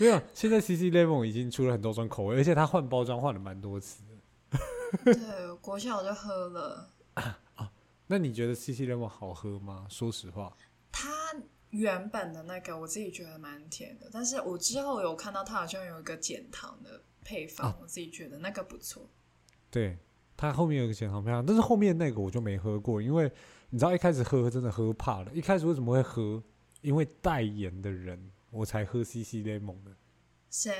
没有，现在 CC Lemon 已经出了很多种口味，而且它换包装换了蛮多次的。对，国小我就喝了。啊，啊，那你觉得 CC Lemon 好喝吗？说实话，它原本的那个我自己觉得蛮甜的，但是我之后有看到它好像有一个减糖的配方，啊，我自己觉得那个不错。对，它后面有个减糖配方，但是后面那个我就没喝过，因为你知道一开始喝真的喝怕了。一开始为什么会喝？因为代言的人。我才喝 CC Lemon 的。谁？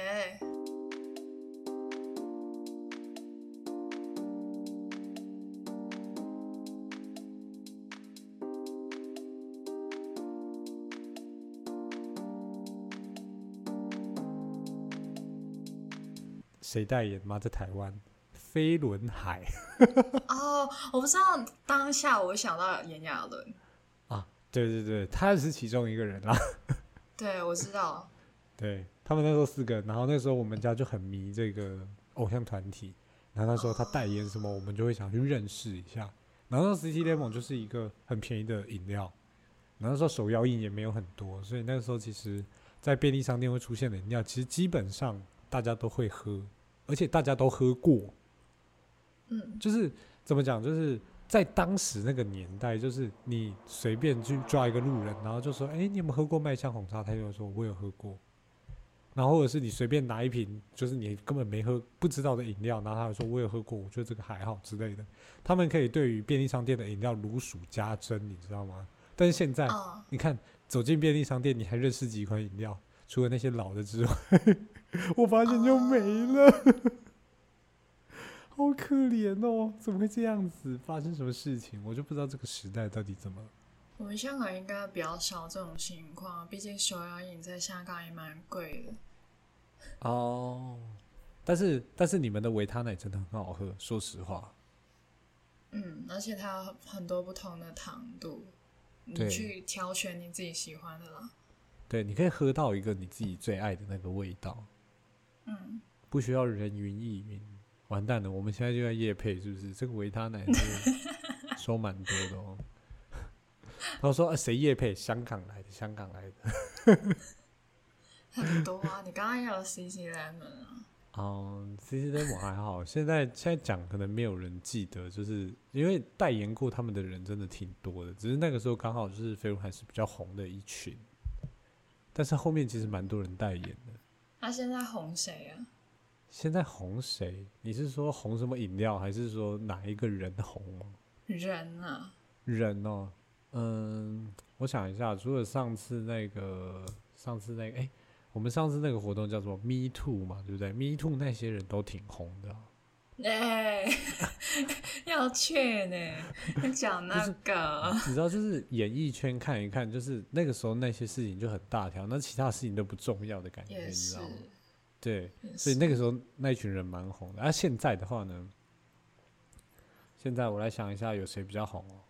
谁代言吗？在台湾，飞轮海。哦，我不知道。当下我想到炎亚纶。啊，对对对，他是其中一个人啦。对，我知道。对，他们那时候四个，然后那时候我们家就很迷这个偶像团体，然后那时候他代言什么，我们就会想去认识一下。然后那 CC Lemon 就是一个很便宜的饮料，然后那时候手摇饮也没有很多，所以那个时候其实，在便利商店会出现的饮料，其实基本上大家都会喝，而且大家都喝过。嗯，就是怎么讲，就是。在当时那个年代，就是你随便去抓一个路人，然后就说：“哎、你有没有喝过麦香红茶？”他就说：“我有喝过。”然后或者是你随便拿一瓶，就是你根本没喝、不知道的饮料，然后他就说：“我有喝过，我觉得这个还好之类的。”他们可以对于便利商店的饮料如数家珍，你知道吗？但是现在你看走进便利商店，你还认识几款饮料？除了那些老的之外，我发现就没了。好可怜哦！怎么会这样子？发生什么事情？我就不知道这个时代到底怎么。我们香港应该比较少这种情况，毕竟手摇饮在香港也蛮贵的。哦，但是但是你们的维他奶真的很好喝，说实话。嗯，而且它有很多不同的糖度，你去挑选你自己喜欢的啦。对，你可以喝到一个你自己最爱的那个味道。嗯，不需要人云亦云。完蛋了，我们现在就在夜配，是不是？这个维他奶是收蛮多的哦。然后说啊，谁夜配？香港来的，香港来的。很多啊，你刚刚有 CC Lemon 啊？嗯，CC Lemon 还好，现在现在讲可能没有人记得，就是因为代言过他们的人真的挺多的，只是那个时候刚好就是飞轮海是比较红的一群，但是后面其实蛮多人代言的。那、啊、现在红谁啊？现在红谁？你是说红什么饮料，还是说哪一个人红吗？人啊，人哦，嗯，我想一下，除了上次那个，上次那个，哎、欸，我们上次那个活动叫做 Me Too 嘛，对不对？Me Too 那些人都挺红的。哎、欸，要劝呢，讲那个，你知道，就是演艺圈看一看，就是那个时候那些事情就很大条，那其他事情都不重要的感觉，你知道吗？对，所以那个时候那一群人蛮红的。而、啊、现在的话呢，现在我来想一下，有谁比较红哦？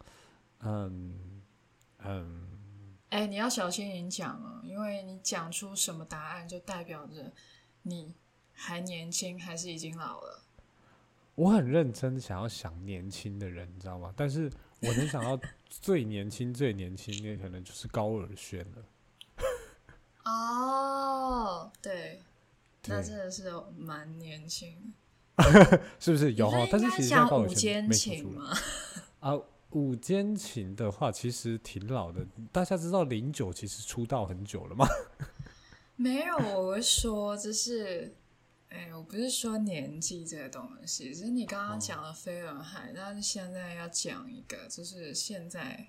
嗯嗯，哎、欸，你要小心你讲哦，因为你讲出什么答案，就代表着你还年轻还是已经老了。我很认真想要想年轻的人，你知道吗？但是我能想到最年轻、最年轻的可能就是高尔宣了。哦，对。那真的是蛮年轻，是不是有？但是其实像五间情嘛，啊，五间情的话其实挺老的。大家知道零九其实出道很久了吗？没有，我会说就是，哎、欸，我不是说年纪这个东西，只是你刚刚讲了飞轮海，但是现在要讲一个，就是现在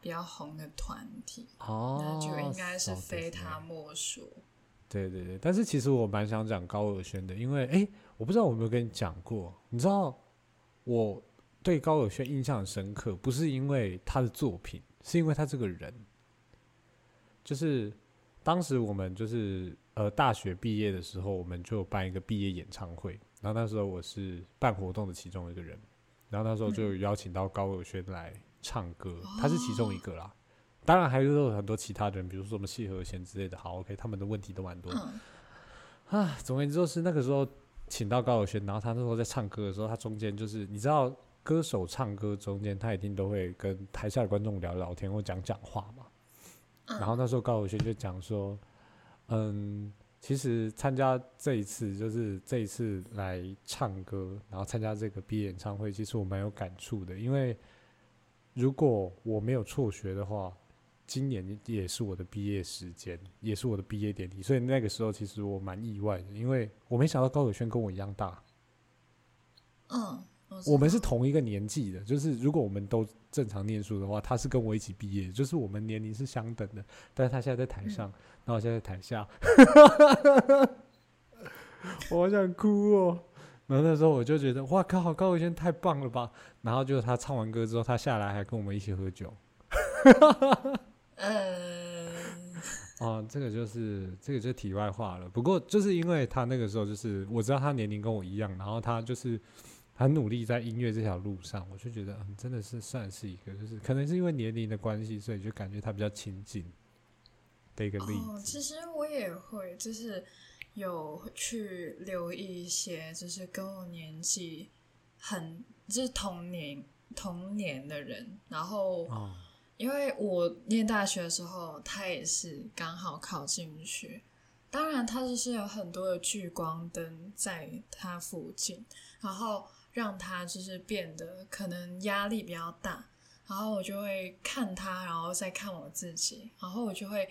比较红的团体，哦，那就应该是非他莫属。对对对，但是其实我蛮想讲高尔宣的，因为哎，我不知道我有没有跟你讲过，你知道我对高尔宣印象很深刻，不是因为他的作品，是因为他这个人。就是当时我们就是呃大学毕业的时候，我们就办一个毕业演唱会，然后那时候我是办活动的其中一个人，然后那时候就邀请到高尔宣来唱歌，他是其中一个啦。当然还有很多其他的人，比如说什么谢和弦之类的。好，OK，他们的问题都蛮多啊，总而言之就是那个时候请到高友轩，然后他那时候在唱歌的时候，他中间就是你知道，歌手唱歌中间他一定都会跟台下的观众聊聊天或讲讲话嘛。然后那时候高友轩就讲说，嗯，其实参加这一次就是这一次来唱歌，然后参加这个毕业演唱会，其实我蛮有感触的。因为如果我没有辍学的话，今年也是我的毕业时间，也是我的毕业典礼，所以那个时候其实我蛮意外的，因为我没想到高友轩跟我一样大。嗯，我们是同一个年纪的，就是如果我们都正常念书的话，他是跟我一起毕业，就是我们年龄是相等的。但是他现在在台上，嗯、然后我现在在台下，我好想哭哦。然后那时候我就觉得，哇靠，高伟轩太棒了吧！然后就是他唱完歌之后，他下来还跟我们一起喝酒。呃，哦，这个就是这个就是题外话了。不过就是因为他那个时候就是我知道他年龄跟我一样，然后他就是很努力在音乐这条路上，我就觉得嗯，真的是算是一个，就是可能是因为年龄的关系，所以就感觉他比较亲近的一个例子。哦，其实我也会，就是有去留意一些，就是跟我年纪很就是同年同年的人，然后。哦因为我念大学的时候，他也是刚好考进去。当然，他就是有很多的聚光灯在他附近，然后让他就是变得可能压力比较大。然后我就会看他，然后再看我自己，然后我就会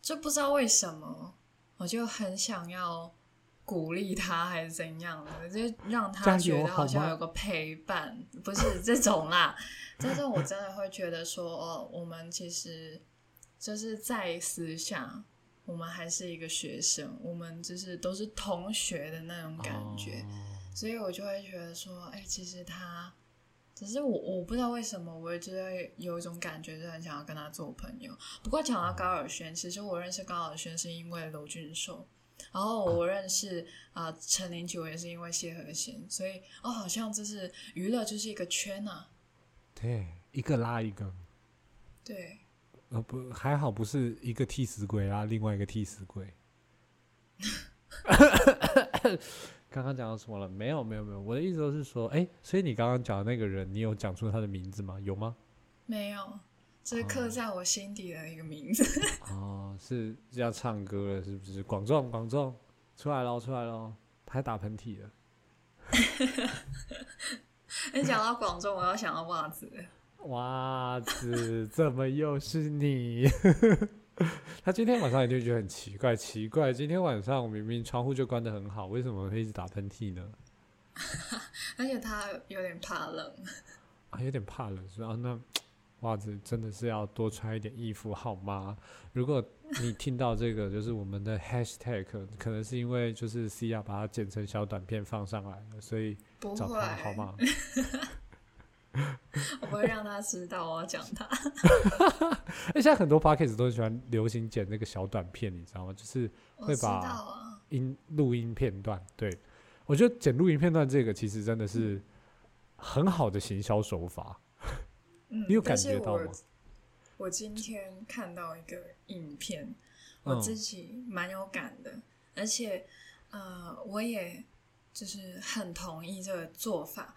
就不知道为什么，我就很想要。鼓励他还是怎样的，就让他觉得好像有个陪伴，不是这种啦。但是我真的会觉得说，哦，我们其实就是在私下，我们还是一个学生，我们就是都是同学的那种感觉，所以我就会觉得说，哎，其实他只是我，我不知道为什么，我就会有一种感觉，就很想要跟他做朋友。不过讲到高尔轩，其实我认识高尔轩是因为娄俊硕。然后我认识啊陈零九也是因为谢和弦，所以哦，好像就是娱乐就是一个圈呐、啊。对，一个拉一个。对。呃不，还好不是一个替死鬼拉另外一个替死鬼。刚刚讲到什么了？没有没有没有，我的意思都是说，哎，所以你刚刚讲的那个人，你有讲出他的名字吗？有吗？没有。这是刻在我心底的一个名字 哦，是要唱歌了，是不是？广仲，广仲，出来喽，出来喽，他还打喷嚏了。你讲到广仲，我要想到袜子。袜子，怎么又是你？他今天晚上一定觉得很奇怪，奇怪，今天晚上我明明窗户就关得很好，为什么会一直打喷嚏呢？而且他有点怕冷。啊，有点怕冷是吧？那。袜子真的是要多穿一点衣服好吗？如果你听到这个，就是我们的 hashtag，可能是因为就是 C 亚把它剪成小短片放上来了，所以找他好吗？我不会让他知道我要讲他。哎，现在很多 podcast 都喜欢流行剪那个小短片，你知道吗？就是会把音录音片段。对，我觉得剪录音片段这个其实真的是很好的行销手法。嗯，你有感觉到吗？我，我今天看到一个影片，我自己蛮有感的，嗯、而且呃，我也就是很同意这个做法，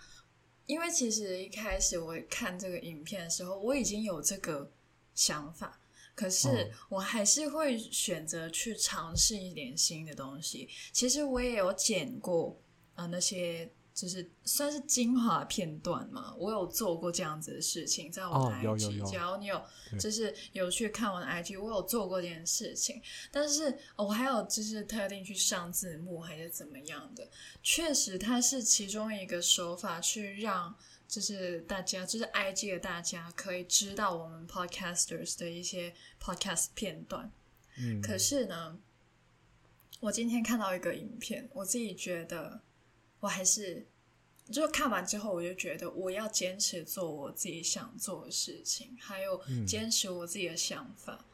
因为其实一开始我看这个影片的时候，我已经有这个想法，可是我还是会选择去尝试一点新的东西。其实我也有剪过呃那些。就是算是精华片段嘛，我有做过这样子的事情，在我的 IG，、哦、只要你有就是有去看我的 IG，我有做过这件事情。但是我还有就是特定去上字幕还是怎么样的，确实它是其中一个手法，去让就是大家就是 IG 的大家可以知道我们 Podcasters 的一些 Podcast 片段。嗯，可是呢，我今天看到一个影片，我自己觉得。我还是，就看完之后，我就觉得我要坚持做我自己想做的事情，还有坚持我自己的想法。嗯、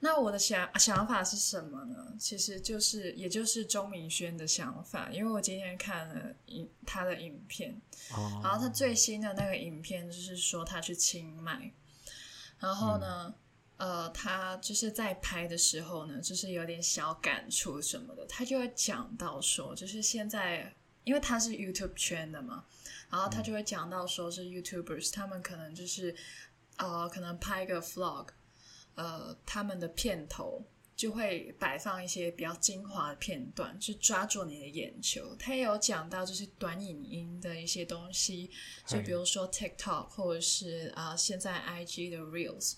那我的想想法是什么呢？其实就是，也就是钟明轩的想法。因为我今天看了影他的影片，哦、然后他最新的那个影片就是说他去清迈，然后呢，嗯、呃，他就是在拍的时候呢，就是有点小感触什么的，他就会讲到说，就是现在。因为他是 YouTube 圈的嘛，然后他就会讲到说是 YouTubers，他们可能就是呃，可能拍个 Vlog，呃，他们的片头就会摆放一些比较精华的片段，去抓住你的眼球。他也有讲到就是短影音的一些东西，就比如说 TikTok 或者是啊、呃、现在 IG 的 Reels，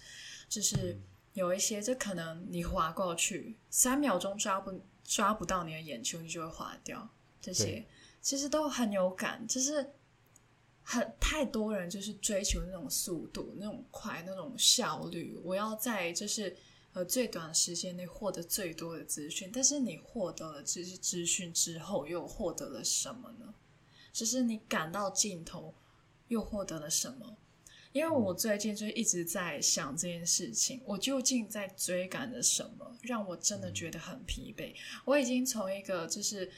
就是有一些就可能你划过去三秒钟抓不抓不到你的眼球，你就会划掉。这些其实都很有感，就是很太多人就是追求那种速度、那种快、那种效率。我要在就是。呃，最短时间内获得最多的资讯，但是你获得了这些资讯之后，又获得了什么呢？就是你赶到尽头，又获得了什么？因为我最近就一直在想这件事情，我究竟在追赶着什么，让我真的觉得很疲惫。我已经从一个就是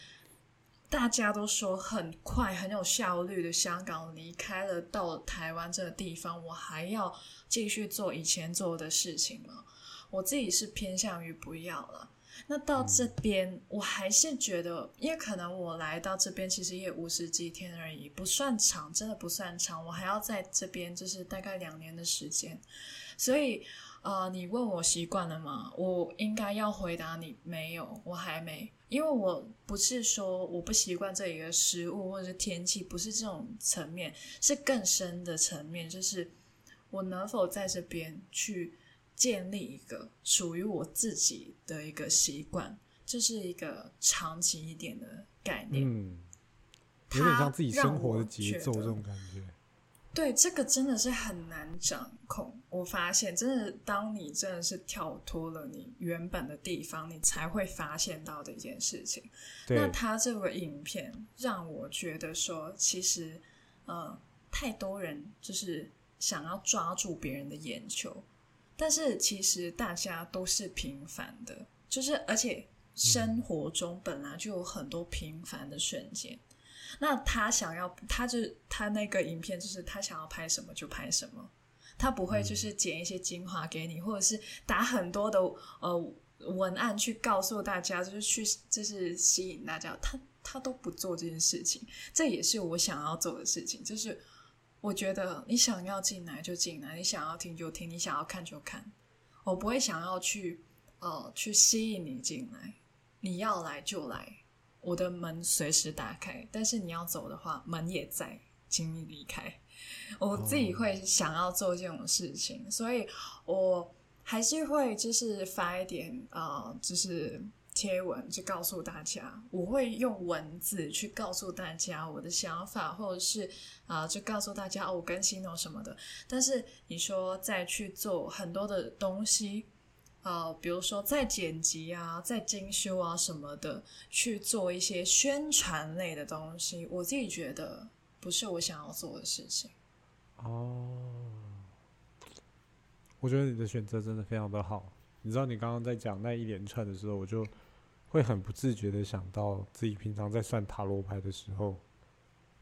大家都说很快、很有效率的香港离开了，到台湾这个地方，我还要继续做以前做的事情吗？我自己是偏向于不要了。那到这边，我还是觉得，因为可能我来到这边其实也五十几天而已，不算长，真的不算长。我还要在这边就是大概两年的时间，所以呃，你问我习惯了吗？我应该要回答你没有，我还没，因为我不是说我不习惯这里的食物或者是天气，不是这种层面，是更深的层面，就是我能否在这边去。建立一个属于我自己的一个习惯，这是一个长期一点的概念。嗯，有点像自己生活的节奏这种感觉。对，这个真的是很难掌控。我发现，真的，当你真的是跳脱了你原本的地方，你才会发现到的一件事情。那他这个影片让我觉得说，其实，呃，太多人就是想要抓住别人的眼球。但是其实大家都是平凡的，就是而且生活中本来就有很多平凡的瞬间。嗯。那他想要，他就他那个影片就是他想要拍什么就拍什么，他不会就是剪一些精华给你，或者是打很多的呃文案去告诉大家，就是去就是吸引大家，他他都不做这件事情。这也是我想要做的事情，就是。我觉得你想要进来就进来，你想要听就听，你想要看就看。我不会想要去呃去吸引你进来，你要来就来，我的门随时打开。但是你要走的话，门也在，请你离开。我自己会想要做这种事情，所以我还是会就是发一点呃，就是。贴文就告诉大家，我会用文字去告诉大家我的想法，或者是啊、就告诉大家哦，我更新了什么的。但是你说再去做很多的东西，呃，比如说在剪辑啊、在精修啊什么的，去做一些宣传类的东西，我自己觉得不是我想要做的事情。哦，我觉得你的选择真的非常的好。你知道，你刚刚在讲那一连串的时候，我就。会很不自觉的想到自己平常在算塔罗牌的时候，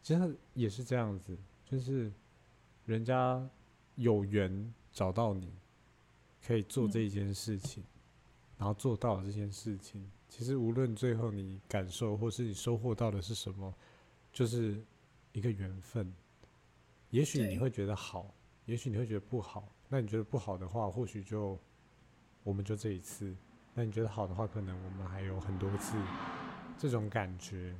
其实也是这样子，就是人家有缘找到你，可以做这一件事情，然后做到这件事情，其实无论最后你感受或是你收获到的是什么，就是一个缘分。也许你会觉得好，也许你会觉得不好。那你觉得不好的话，或许就我们就这一次。那你觉得好的话，可能我们还有很多次这种感觉，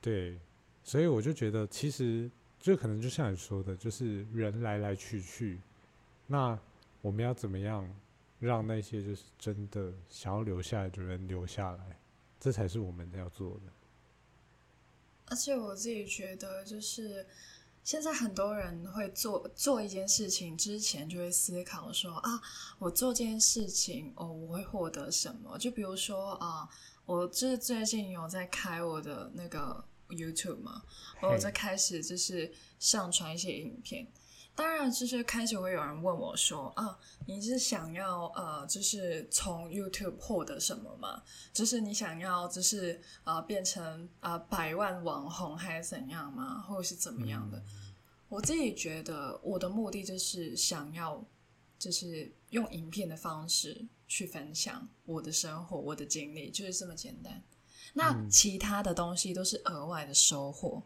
对，所以我就觉得，其实就可能就像你说的，就是人来来去去，那我们要怎么样让那些就是真的想要留下来的人留下来，这才是我们要做的。而且我自己觉得，就是。现在很多人会做做一件事情之前就会思考说啊，我做这件事情哦，我会获得什么？就比如说啊，我就是最近有在开我的那个 YouTube 嘛，我在开始就是上传一些影片。当然，就是开始会有人问我说啊，你是想要呃，就是从 YouTube 获得什么吗？就是你想要就是呃变成啊、呃、百万网红还是怎样吗？或者是怎么样的？嗯我自己觉得，我的目的就是想要，就是用影片的方式去分享我的生活、我的经历，就是这么简单。那其他的东西都是额外的收获，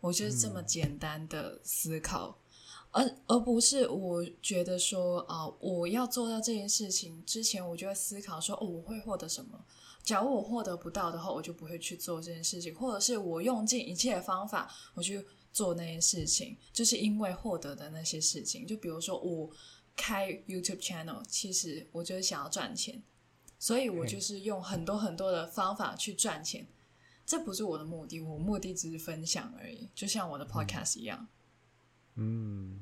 我就是这么简单的思考。而而不是我觉得说啊、呃，我要做到这件事情之前，我就会思考说，哦，我会获得什么？假如我获得不到的话，我就不会去做这件事情，或者是我用尽一切的方法，我去做那件事情，就是因为获得的那些事情。就比如说我开 YouTube channel，其实我就是想要赚钱，所以我就是用很多很多的方法去赚钱。这不是我的目的，我目的只是分享而已，就像我的 podcast 一样。嗯，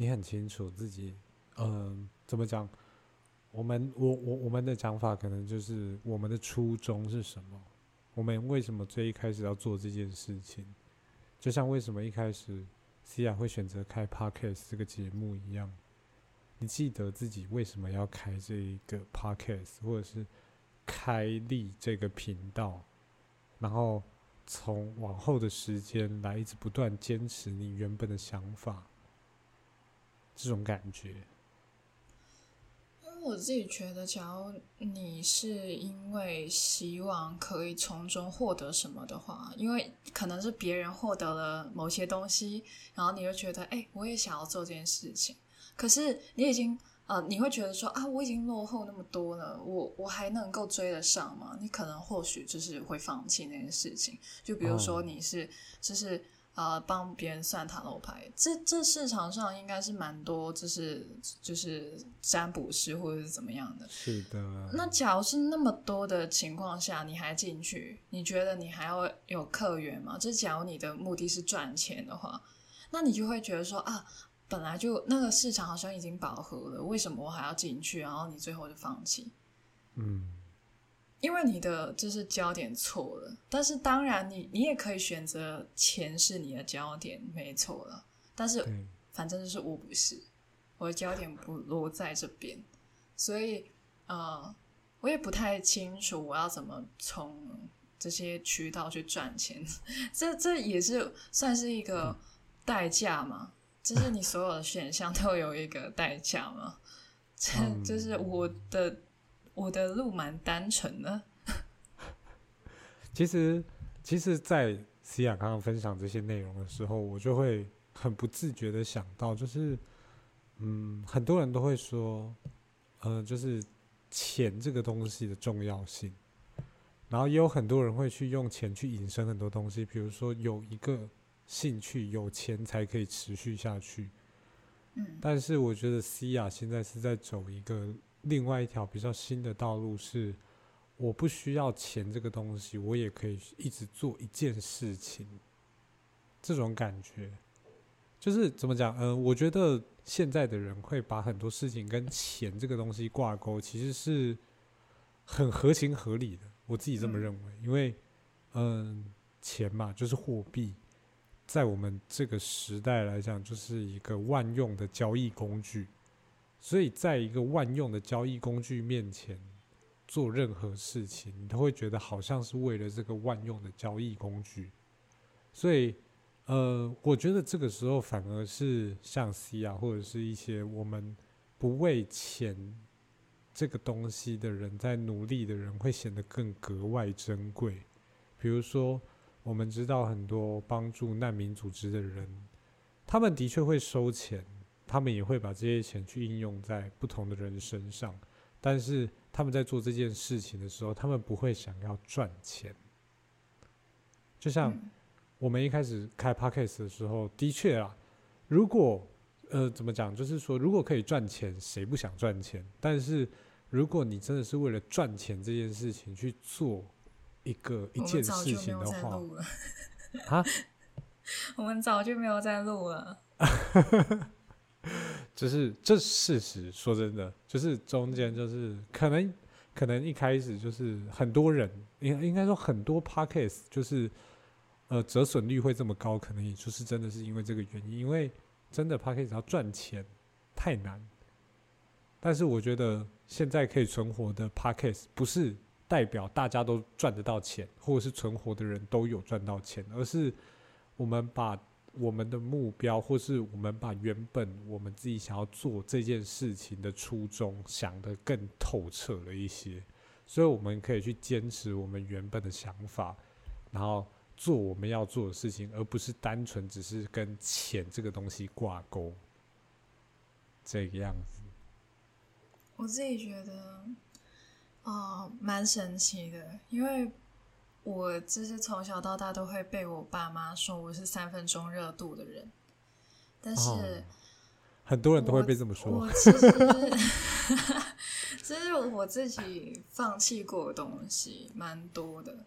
你很清楚自己，嗯、怎么讲？我们我我我们的讲法可能就是我们的初衷是什么？我们为什么最一开始要做这件事情？就像为什么一开始 Sia 会选择开 Podcast 这个节目一样，你记得自己为什么要开这一个 Podcast，或者是开立这个频道，然后从往后的时间来一直不断坚持你原本的想法，这种感觉。我自己觉得，假如你是因为希望可以从中获得什么的话，因为可能是别人获得了某些东西，然后你就觉得，哎，我也想要做这件事情。可是你已经，呃，你会觉得说，啊，我已经落后那么多了，我我还能够追得上吗？你可能或许就是会放弃那件事情。就比如说你是，就是。呃，帮别人算塔罗牌，这这市场上应该是蛮多，就是就是占卜师或者是怎么样的。是的。那假如是那么多的情况下，你还进去，你觉得你还要有客源吗？这假如你的目的是赚钱的话，那你就会觉得说啊，本来就那个市场好像已经饱和了，为什么我还要进去？然后你最后就放弃。嗯。因为你的就是焦点错了，但是当然你你也可以选择钱是你的焦点，没错了。但是反正就是我不是，我的焦点不落在这边，所以呃，我也不太清楚我要怎么从这些渠道去赚钱。这这也是算是一个代价嘛？就是你所有的选项都有一个代价嘛？这就是我的。我的路蛮单纯的。其实，其实，在西雅刚刚分享这些内容的时候，我就会很不自觉的想到，就是，嗯，很多人都会说，呃，就是钱这个东西的重要性，然后也有很多人会去用钱去引申很多东西，比如说有一个兴趣，有钱才可以持续下去。嗯，但是我觉得西亚现在是在走一个。另外一条比较新的道路是，我不需要钱这个东西，我也可以一直做一件事情。这种感觉，就是怎么讲？嗯、呃，我觉得现在的人会把很多事情跟钱这个东西挂钩，其实是很合情合理的。我自己这么认为，因为嗯、呃，钱嘛，就是货币，在我们这个时代来讲，就是一个万用的交易工具。所以，在一个万用的交易工具面前做任何事情，你都会觉得好像是为了这个万用的交易工具。所以，呃，我觉得这个时候反而是像 Sia 或者是一些我们不为钱这个东西的人在努力的人，会显得更格外珍贵。比如说，我们知道很多帮助难民组织的人，他们的确会收钱。他们也会把这些钱去应用在不同的人身上，但是他们在做这件事情的时候，他们不会想要赚钱。就像我们一开始开 Podcast 的时候，的确啊，如果呃怎么讲，就是说如果可以赚钱，谁不想赚钱？但是如果你真的是为了赚钱这件事情去做一个一件事情的话，啊，我们早就没有在录了。就是这事实，说真的，就是中间就是可能可能一开始就是很多人应应该说很多 podcast 就是呃折损率会这么高，可能也就是真的是因为这个原因，因为真的 podcast 要赚钱太难。但是我觉得现在可以存活的 podcast 不是代表大家都赚得到钱，或者是存活的人都有赚到钱，而是我们把。我们的目标，或是我们把原本我们自己想要做这件事情的初衷想得更透彻了一些，所以我们可以去坚持我们原本的想法，然后做我们要做的事情，而不是单纯只是跟钱这个东西挂钩。这个样子，我自己觉得，哦，蛮神奇的，因为我就是从小到大都会被我爸妈说我是三分钟热度的人，但是。哦很多人都会被这么说。我，我其实，其实 我自己放弃过的东西蛮多的，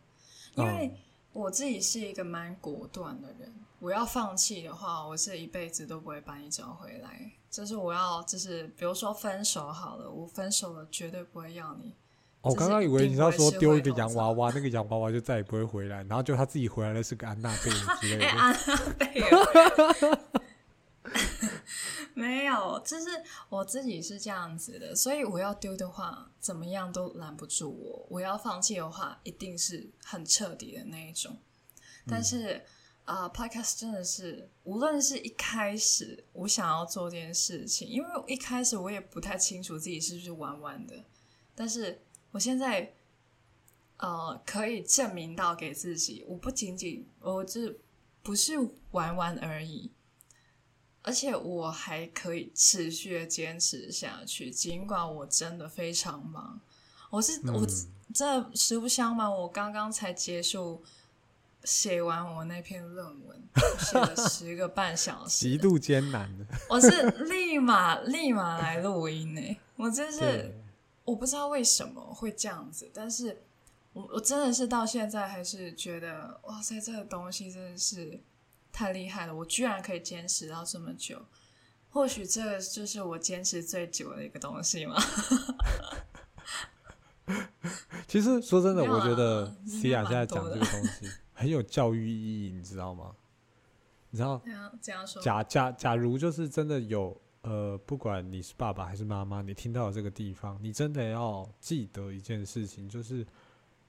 因为我自己是一个蛮果断的人。我要放弃的话，我这一辈子都不会把你找回来。就是我要，就是比如说分手好了，我分手了绝对不会要你。我刚刚以为你要说丢一个洋娃娃，那个洋娃娃就再也不会回来，然后就他自己回来的是个安娜贝尔之类的。安娜贝尔。没有，就是我自己是这样子的，所以我要丢的话，怎么样都拦不住我；我要放弃的话，一定是很彻底的那一种。但是啊、嗯呃、Podcast 真的是，无论是一开始我想要做这件事情，因为一开始我也不太清楚自己是不是玩玩的，但是我现在呃可以证明到给自己，我不仅仅我这不是玩玩而已。而且我还可以持续的坚持下去，尽管我真的非常忙。我是、嗯、我这实不相瞒，我刚刚才结束写完我那篇论文，写了十个半小时，极度艰难的。我是立马立马来录音呢，我真是我不知道为什么会这样子，但是我我真的是到现在还是觉得哇塞，这个东西真的是。太厉害了！我居然可以坚持到这么久，或许这个就是我坚持最久的一个东西吗？其实说真的，我觉得西亚现在讲这个东西 很有教育意义，你知道吗？你知道？怎样说。假假假如就是真的有呃，不管你是爸爸还是妈妈，你听到这个地方，你真的要记得一件事情，就是。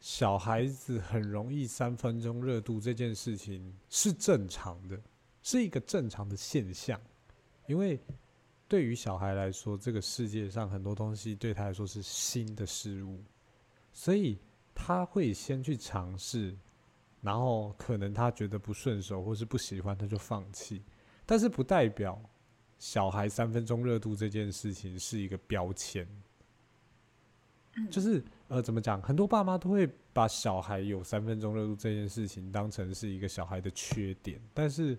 小孩子很容易三分钟热度这件事情是正常的，是一个正常的现象。因为对于小孩来说，这个世界上很多东西对他来说是新的事物，所以他会先去尝试，然后可能他觉得不顺手或是不喜欢，他就放弃。但是不代表小孩三分钟热度这件事情是一个标签。就是呃，怎么讲？很多爸妈都会把小孩有三分钟热度这件事情当成是一个小孩的缺点，但是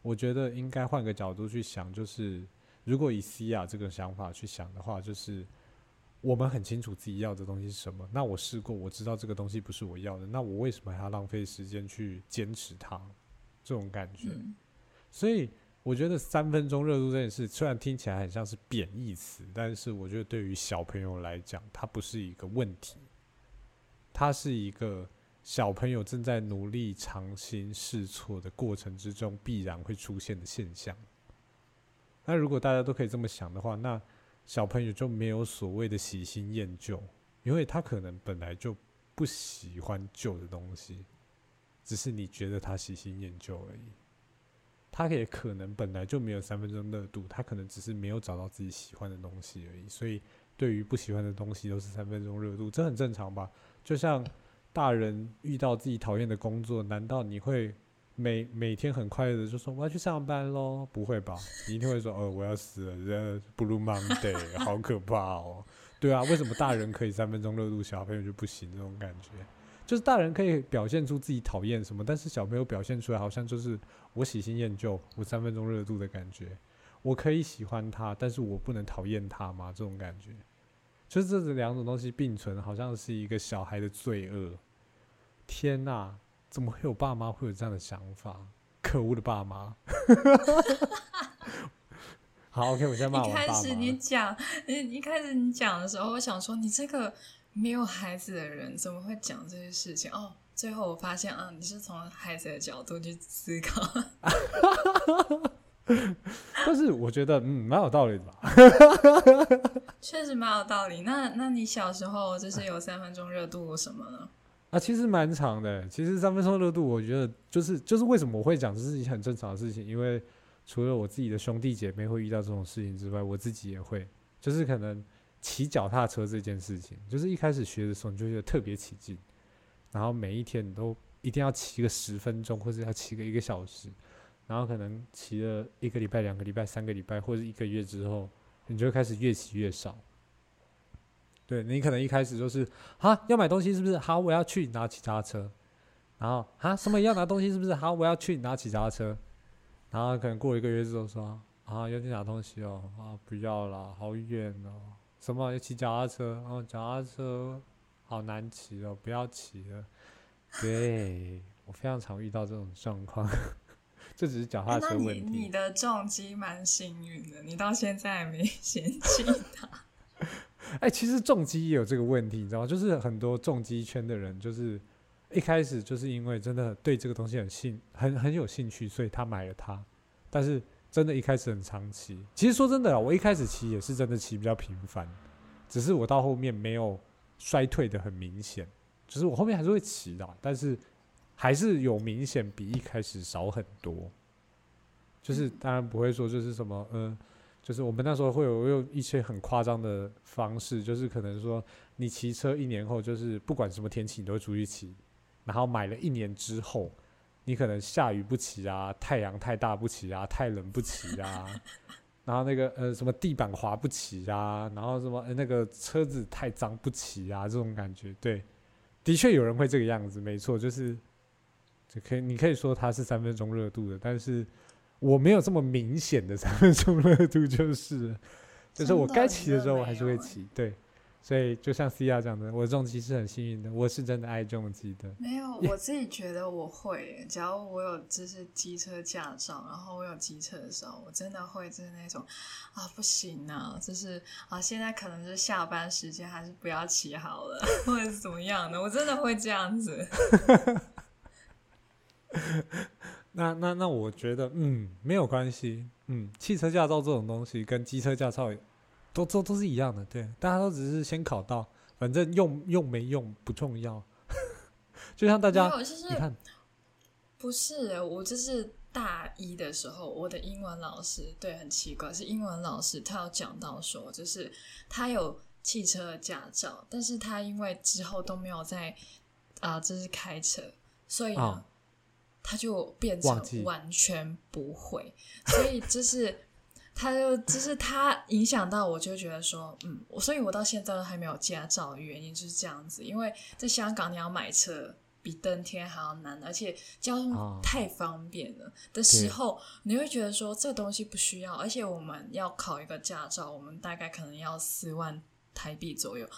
我觉得应该换个角度去想，就是如果以西亚这个想法去想的话，就是我们很清楚自己要的东西是什么。那我试过，我知道这个东西不是我要的，那我为什么还要浪费时间去坚持它？这种感觉，所以。我觉得三分钟热度这件事，虽然听起来很像是贬义词，但是我觉得对于小朋友来讲，它不是一个问题，它是一个小朋友正在努力尝新试错的过程之中必然会出现的现象。那如果大家都可以这么想的话，那小朋友就没有所谓的喜新厌旧，因为他可能本来就不喜欢旧的东西，只是你觉得他喜新厌旧而已。他也可能本来就没有三分钟热度，他可能只是没有找到自己喜欢的东西而已。所以，对于不喜欢的东西，都是三分钟热度，这很正常吧？就像大人遇到自己讨厌的工作，难道你会每每天很快乐的就说我要去上班喽？不会吧？你一定会说哦，我要死了，这 Blue Monday，好可怕哦。对啊，为什么大人可以三分钟热度，小朋友就不行？这种感觉。就是大人可以表现出自己讨厌什么，但是小朋友表现出来好像就是我喜新厌旧，我三分钟热度的感觉。我可以喜欢他，但是我不能讨厌他吗？这种感觉，就是这两种东西并存，好像是一个小孩的罪恶。天哪，怎么会有爸妈会有这样的想法？可恶的爸妈！好，OK，我先骂我爸妈。一开始你讲，你一开始你讲的时候，我想说你这个。没有孩子的人怎么会讲这些事情？哦，最后我发现啊，你是从孩子的角度去思考。但是我觉得嗯，蛮有道理的吧。确实蛮有道理。那那你小时候就是有三分钟热度什么呢？啊，其实蛮长的。其实三分钟热度，我觉得就是就是为什么我会讲这是一件很正常的事情，因为除了我自己的兄弟姐妹会遇到这种事情之外，我自己也会，就是可能。骑脚踏车这件事情，就是一开始学的时候，你就觉得特别起劲，然后每一天你都一定要骑个十分钟，或者要骑个一个小时，然后可能骑了一个礼拜、两个礼拜、三个礼拜，或者一个月之后，你就开始越骑越少。对，你可能一开始就是哈，要买东西是不是？好，我要去拿骑脚踏车，然后哈，什么要拿东西是不是？好，我要去拿骑脚踏车，然后可能过一个月之后说啊，要去拿东西哦，啊，不要了，好远哦，什么要骑脚踏车？哦，脚踏车好难骑哦，不要骑了。对，我非常常遇到这种状况，这只是脚踏车问题。你，你的重击蛮幸运的，你到现在还没 嫌弃它。哎、欸，其实重击也有这个问题，你知道吗？就是很多重击圈的人，就是一开始就是因为真的对这个东西很兴很很有兴趣，所以他买了它。但是真的，一开始很长期。其实说真的，我一开始骑也是真的骑比较频繁，只是我到后面没有衰退的很明显，就是我后面还是会骑的，但是还是有明显比一开始少很多。就是当然不会说就是什么嗯。呃就是我们那时候会有用一些很夸张的方式，就是可能说你骑车一年后，就是不管什么天气你都会出去骑，然后买了一年之后，你可能下雨不骑啊，太阳太大不骑啊，太冷不骑啊，然后那个呃什么地板滑不骑啊，然后什么、呃、那个车子太脏不骑啊，这种感觉，对，的确有人会这个样子，没错，就是就可以你可以说它是三分钟热度的，但是。我没有这么明显的三分钟热度，就是，就是我该骑的时候我还是会骑，对，所以就像 C R 讲的，我重机是很幸运的，我是真的爱重机的。没有，我自己觉得我会，只要我有就是机车驾照，然后我有机车的时候，我真的会就是那种啊不行啊，就是啊现在可能是下班时间，还是不要骑好了，或者是怎么样的，我真的会这样子。那 那那，我觉得嗯没有关系，嗯，汽车驾照这种东西跟机车驾照都都都是一样的，对，大家都只是先考到，反正用用没用不重要。就像大家，就是、你看，不是我就是大一的时候，我的英文老师对很奇怪，是英文老师他有讲到说，就是他有汽车驾照，但是他因为之后都没有在啊、呃，就是开车，所以呢。哦他就变成完全不会，所以就是，他就就是他影响到我，就觉得说，嗯，我所以我到现在都还没有驾照的原因就是这样子，因为在香港你要买车比登天还要难，而且交通太方便了的时候，你会觉得说这东西不需要，而且我们要考一个驾照，我们大概可能要四万台币左右。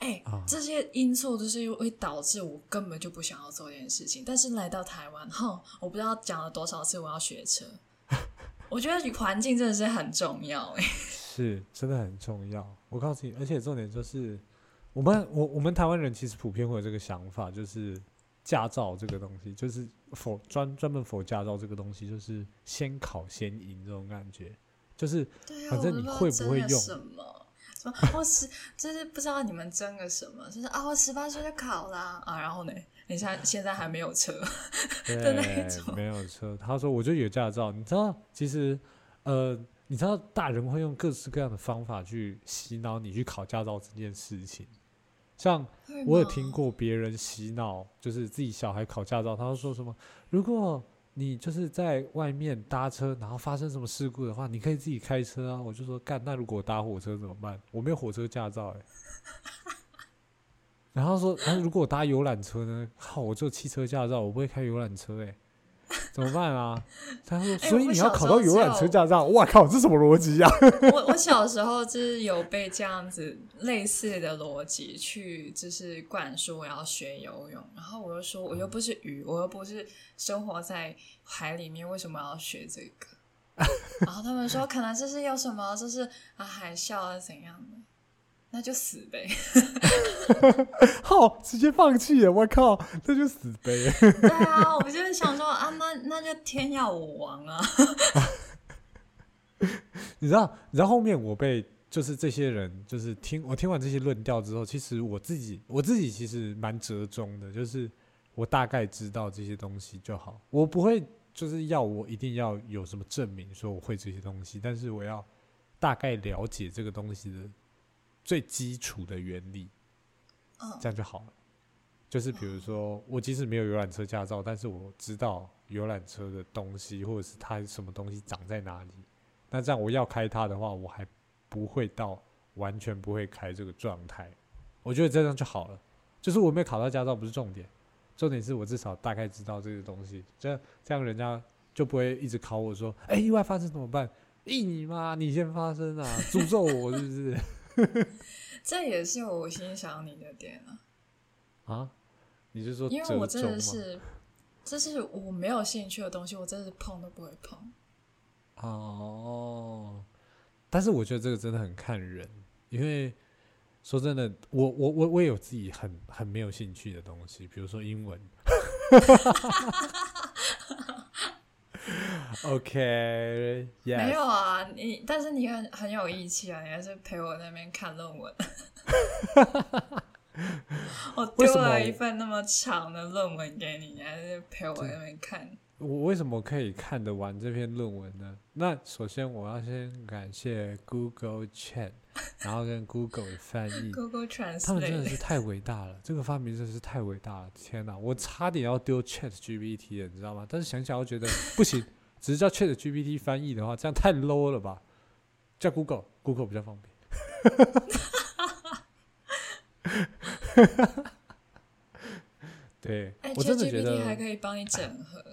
哎、欸，这些因素就是会导致我根本就不想要做这件事情。但是来到台湾，哼，我不知道讲了多少次我要学车。我觉得环境真的是很重要，哎，是真的很重要。我告诉你，而且重点就是，我们我我们台湾人其实普遍会有这个想法，就是驾照这个东西，就是否专专门否驾照这个东西，就是先考先赢这种感觉，就是反正你会不会用。说我十就是不知道你们争个什么，就是啊，我十八岁就考啦啊，然后呢，你现在现在还没有车 的那一种，没有车。他说我就有驾照，你知道，其实呃，你知道大人会用各式各样的方法去洗脑你去考驾照这件事情。像我有听过别人洗脑，就是自己小孩考驾照，他说什么如果。你就是在外面搭车，然后发生什么事故的话，你可以自己开车啊。我就说干，那如果我搭火车怎么办？我没有火车驾照哎、欸。然后说，那如果我搭游览车呢？靠，我坐汽车驾照，我不会开游览车哎、欸。怎么办啊？他说：“所以你要考到游览车驾照。欸”哇靠，这什么逻辑呀？我我小时候就是有被这样子类似的逻辑去，就是灌输我要学游泳。然后我又说，我又不是鱼，我又不是生活在海里面，为什么要学这个？然后他们说，可能就是有什么，就是啊海啸啊怎样的。那就死呗！好，直接放弃了。我靠，那就死呗！对啊，我就是想说啊，那那就天要我亡啊！你知道，你知道后面我被就是这些人，就是听我听完这些论调之后，其实我自己我自己其实蛮折中的，就是我大概知道这些东西就好，我不会就是要我一定要有什么证明说我会这些东西，但是我要大概了解这个东西的。最基础的原理，嗯这样就好了。就是比如说，我即使没有游览车驾照，但是我知道游览车的东西，或者是它什么东西长在哪里。那这样我要开它的话，我还不会到完全不会开这个状态。我觉得这样就好了。就是我没有考到驾照不是重点，重点是我至少大概知道这个东西。这这样人家就不会一直考我说：“哎，意外发生怎么办？”咦你妈！你先发生啊！诅咒我是不是？这也是我欣赏你的点啊！啊？你是说，因为我真的是，这是我没有兴趣的东西，我真的是碰都不会碰。哦，但是我觉得这个真的很看人，因为说真的，我我我我也有自己很很没有兴趣的东西，比如说英文。OK，yes. 没有啊，你但是你很很有义气啊，你还是陪我那边看论文。我丢了一份那么长的论文给你，你还是陪我那边看。我为什么可以看得完这篇论文呢？那首先我要先感谢 Google Chat，然后跟 Google 的翻译，Google Translate，他们真的是太伟大了，这个发明真的是太伟大了！天哪，我差点要丢 Chat GPT 了，你知道吗？但是想想又觉得不行，只是叫 Chat GPT 翻译的话，这样太 low 了吧？叫 Google，Google 比较方便。对，欸、我真的觉得还可以帮你整合。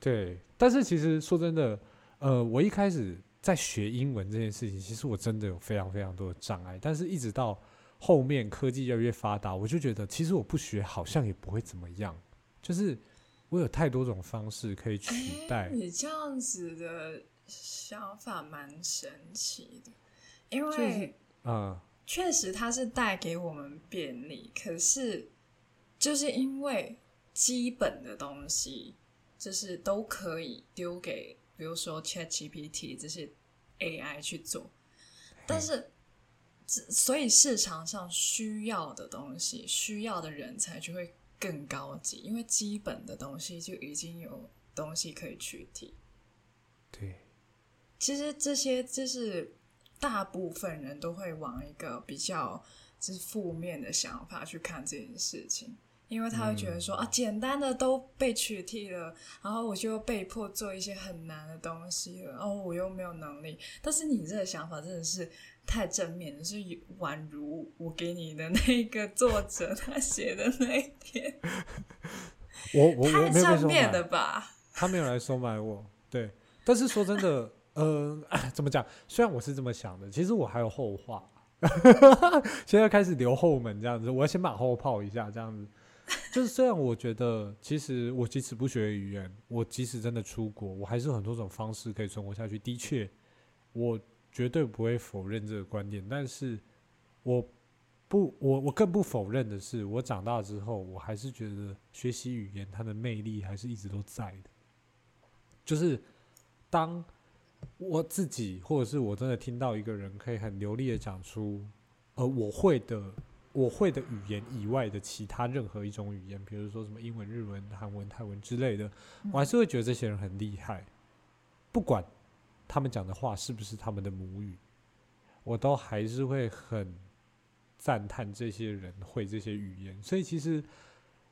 对，但是其实说真的，呃，我一开始在学英文这件事情，其实我真的有非常非常多的障碍。但是一直到后面科技越来越发达，我就觉得其实我不学好像也不会怎么样。就是我有太多种方式可以取代。欸、你这样子的想法蛮神奇的，因为啊，确实它是带给我们便利，可是就是因为基本的东西。就是都可以丢给，比如说 ChatGPT 这些 AI 去做，但是，所以市场上需要的东西、需要的人才就会更高级，因为基本的东西就已经有东西可以取替。对，其实这些就是大部分人都会往一个比较就是负面的想法去看这件事情。因为他会觉得说、嗯、啊，简单的都被取替了，然后我就被迫做一些很难的东西了，然后我又没有能力。但是你这个想法真的是太正面了，是宛如我给你的那个作者他写的那一篇，我我我太正面了吧？他没有来收买我，对。但是说真的，呃，怎么讲？虽然我是这么想的，其实我还有后话，现在开始留后门这样子，我要先把后炮一下这样子。就是虽然我觉得，其实我即使不学语言，我即使真的出国，我还是很多种方式可以存活下去。的确，我绝对不会否认这个观点。但是，我不，我我更不否认的是，我长大之后，我还是觉得学习语言它的魅力还是一直都在的。就是当我自己或者是我真的听到一个人可以很流利的讲出，呃，我会的。我会的语言以外的其他任何一种语言，比如说什么英文、日文、韩文、泰文之类的，我还是会觉得这些人很厉害。不管他们讲的话是不是他们的母语，我都还是会很赞叹这些人会这些语言。所以其实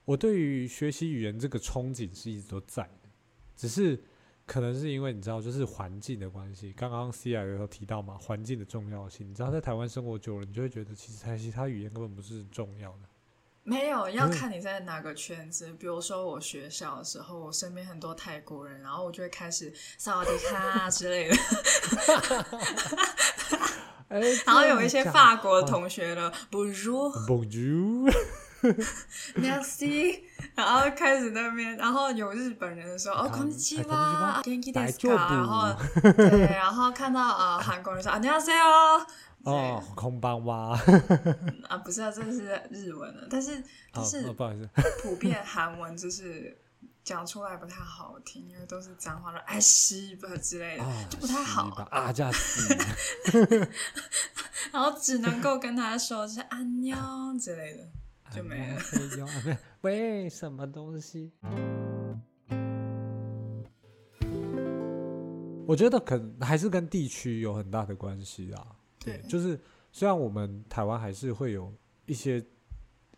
我对于学习语言这个憧憬是一直都在的，只是。可能是因为你知道，就是环境的关系。刚刚 C I 有提到嘛，环境的重要性。你知道，在台湾生活久了，你就会觉得，其实台其他语言根本不是重要的。没有，要看你在哪个圈子。比如说，我学校的时候，我身边很多泰国人，然后我就会开始萨瓦迪卡之类的。然后有一些法国的同学呢，Bonjour，Bonjour。 Merci，然后开始那边，然后有日本人的时候，哦，こんにちは，元気ですか？然后对，然后看到呃韩国人说，안녕하세요， 哦，こんばんは，啊，不是啊，这是日文的，但是但是不好意思，普遍韩文就是讲出来不太好听，因为都是脏话的，哎西吧之类的，就不太好啊，这样子，然后只能够跟他说是안녕之类的。就没了。喂，什么东西？我觉得可能还是跟地区有很大的关系啊。 对，就是虽然我们台湾还是会有一些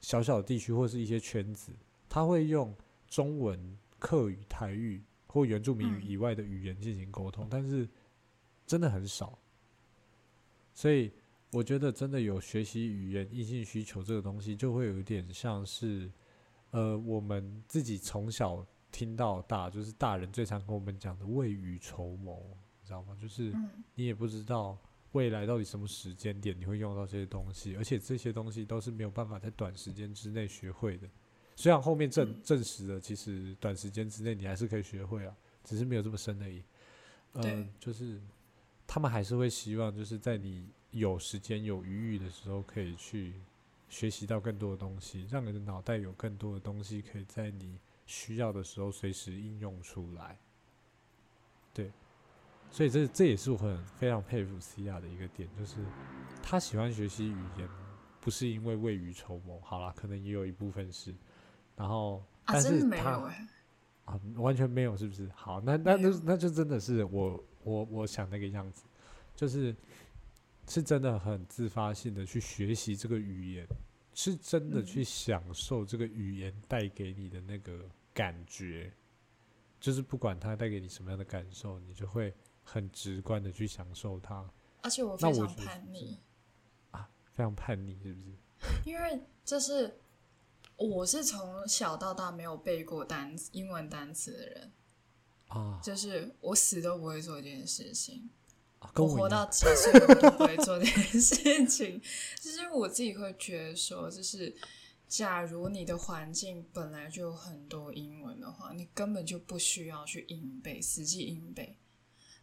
小小的地区或是一些圈子，他会用中文、客语、台语或原住民语以外的语言进行沟通，嗯，但是真的很少。所以我觉得真的有学习语言硬性需求这个东西，就会有一点像是，呃，我们自己从小听到大，就是大人最常跟我们讲的未雨绸缪，你知道吗？就是你也不知道。未来到底什么时间点你会用到这些东西？而且这些东西都是没有办法在短时间之内学会的。虽然后面证证实了，其实短时间之内你还是可以学会啊，只是没有这么深而已。嗯、呃，就是他们还是会希望，就是在你有时间有余裕的时候，可以去学习到更多的东西，让你的脑袋有更多的东西可以在你需要的时候随时应用出来。对。所以这这也是我很非常佩服 Cia 的一个点，就是他喜欢学习语言，不是因为未雨绸缪，好啦，可能也有一部分是，然后但是他、啊，完全没有，是不是？好，那那那那就真的是我我我想那个样子，就是是真的很自发性的去学习这个语言，是真的去享受这个语言带给你的那个感觉，就是不管它带给你什么样的感受，你就会。很直观的去享受它，而且我非常叛逆啊，非常叛逆，是不是？因为这是我是从小到大没有背过单词英文单词的人啊，就是我死都不会做这件事情，啊、我，我活到几岁我都不会做这件事情。就是我自己会觉得说，就是假如你的环境本来就有很多英文的话，你根本就不需要去硬背，死记硬背。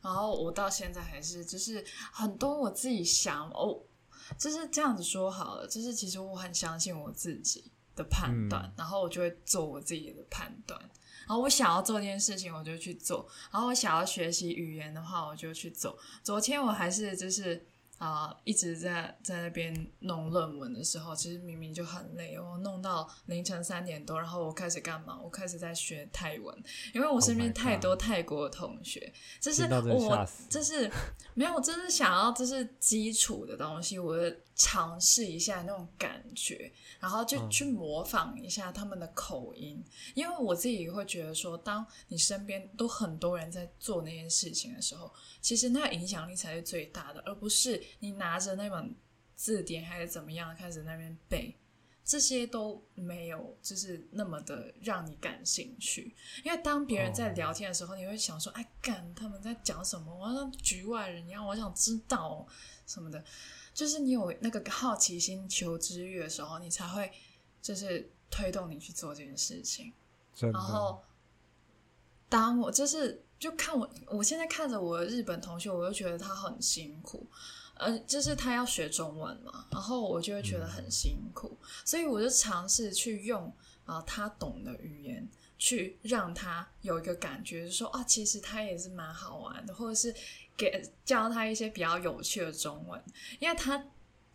然后我到现在还是，就是很多我自己想哦，就是这样子说好了，就是其实我很相信我自己的判断，嗯，然后我就会做我自己的判断。然后我想要做一件事情，我就去做；然后我想要学习语言的话，我就去做。昨天我还是就是。啊、uh，一直在在那边弄论文的时候，其实明明就很累，我弄到凌晨三点多，然后我开始干嘛？我开始在学泰文，因为我身边太多泰国同学，就、oh、是我，就是没有，就是想要，就是基础的东西，我就尝试一下那种感觉，然后就去模仿一下他们的口音，嗯、因为我自己会觉得说，当你身边都很多人在做那件事情的时候。其实那影响力才是最大的，而不是你拿着那本字典还是怎么样开始那边背，这些都没有，就是那么的让你感兴趣。因为当别人在聊天的时候，你会想说：“哎，干他们在讲什么？我要像局外人一样，我想知道什么的。”就是你有那个好奇心、求知欲的时候，你才会就是推动你去做这件事情。然后，当我就是。就看我，我现在看着我的日本同学，我就觉得他很辛苦，呃，就是他要学中文嘛，然后我就会觉得很辛苦，所以我就尝试去用啊、呃、他懂的语言，去让他有一个感觉，就是说啊，其实他也是蛮好玩的，或者是给教他一些比较有趣的中文，因为他。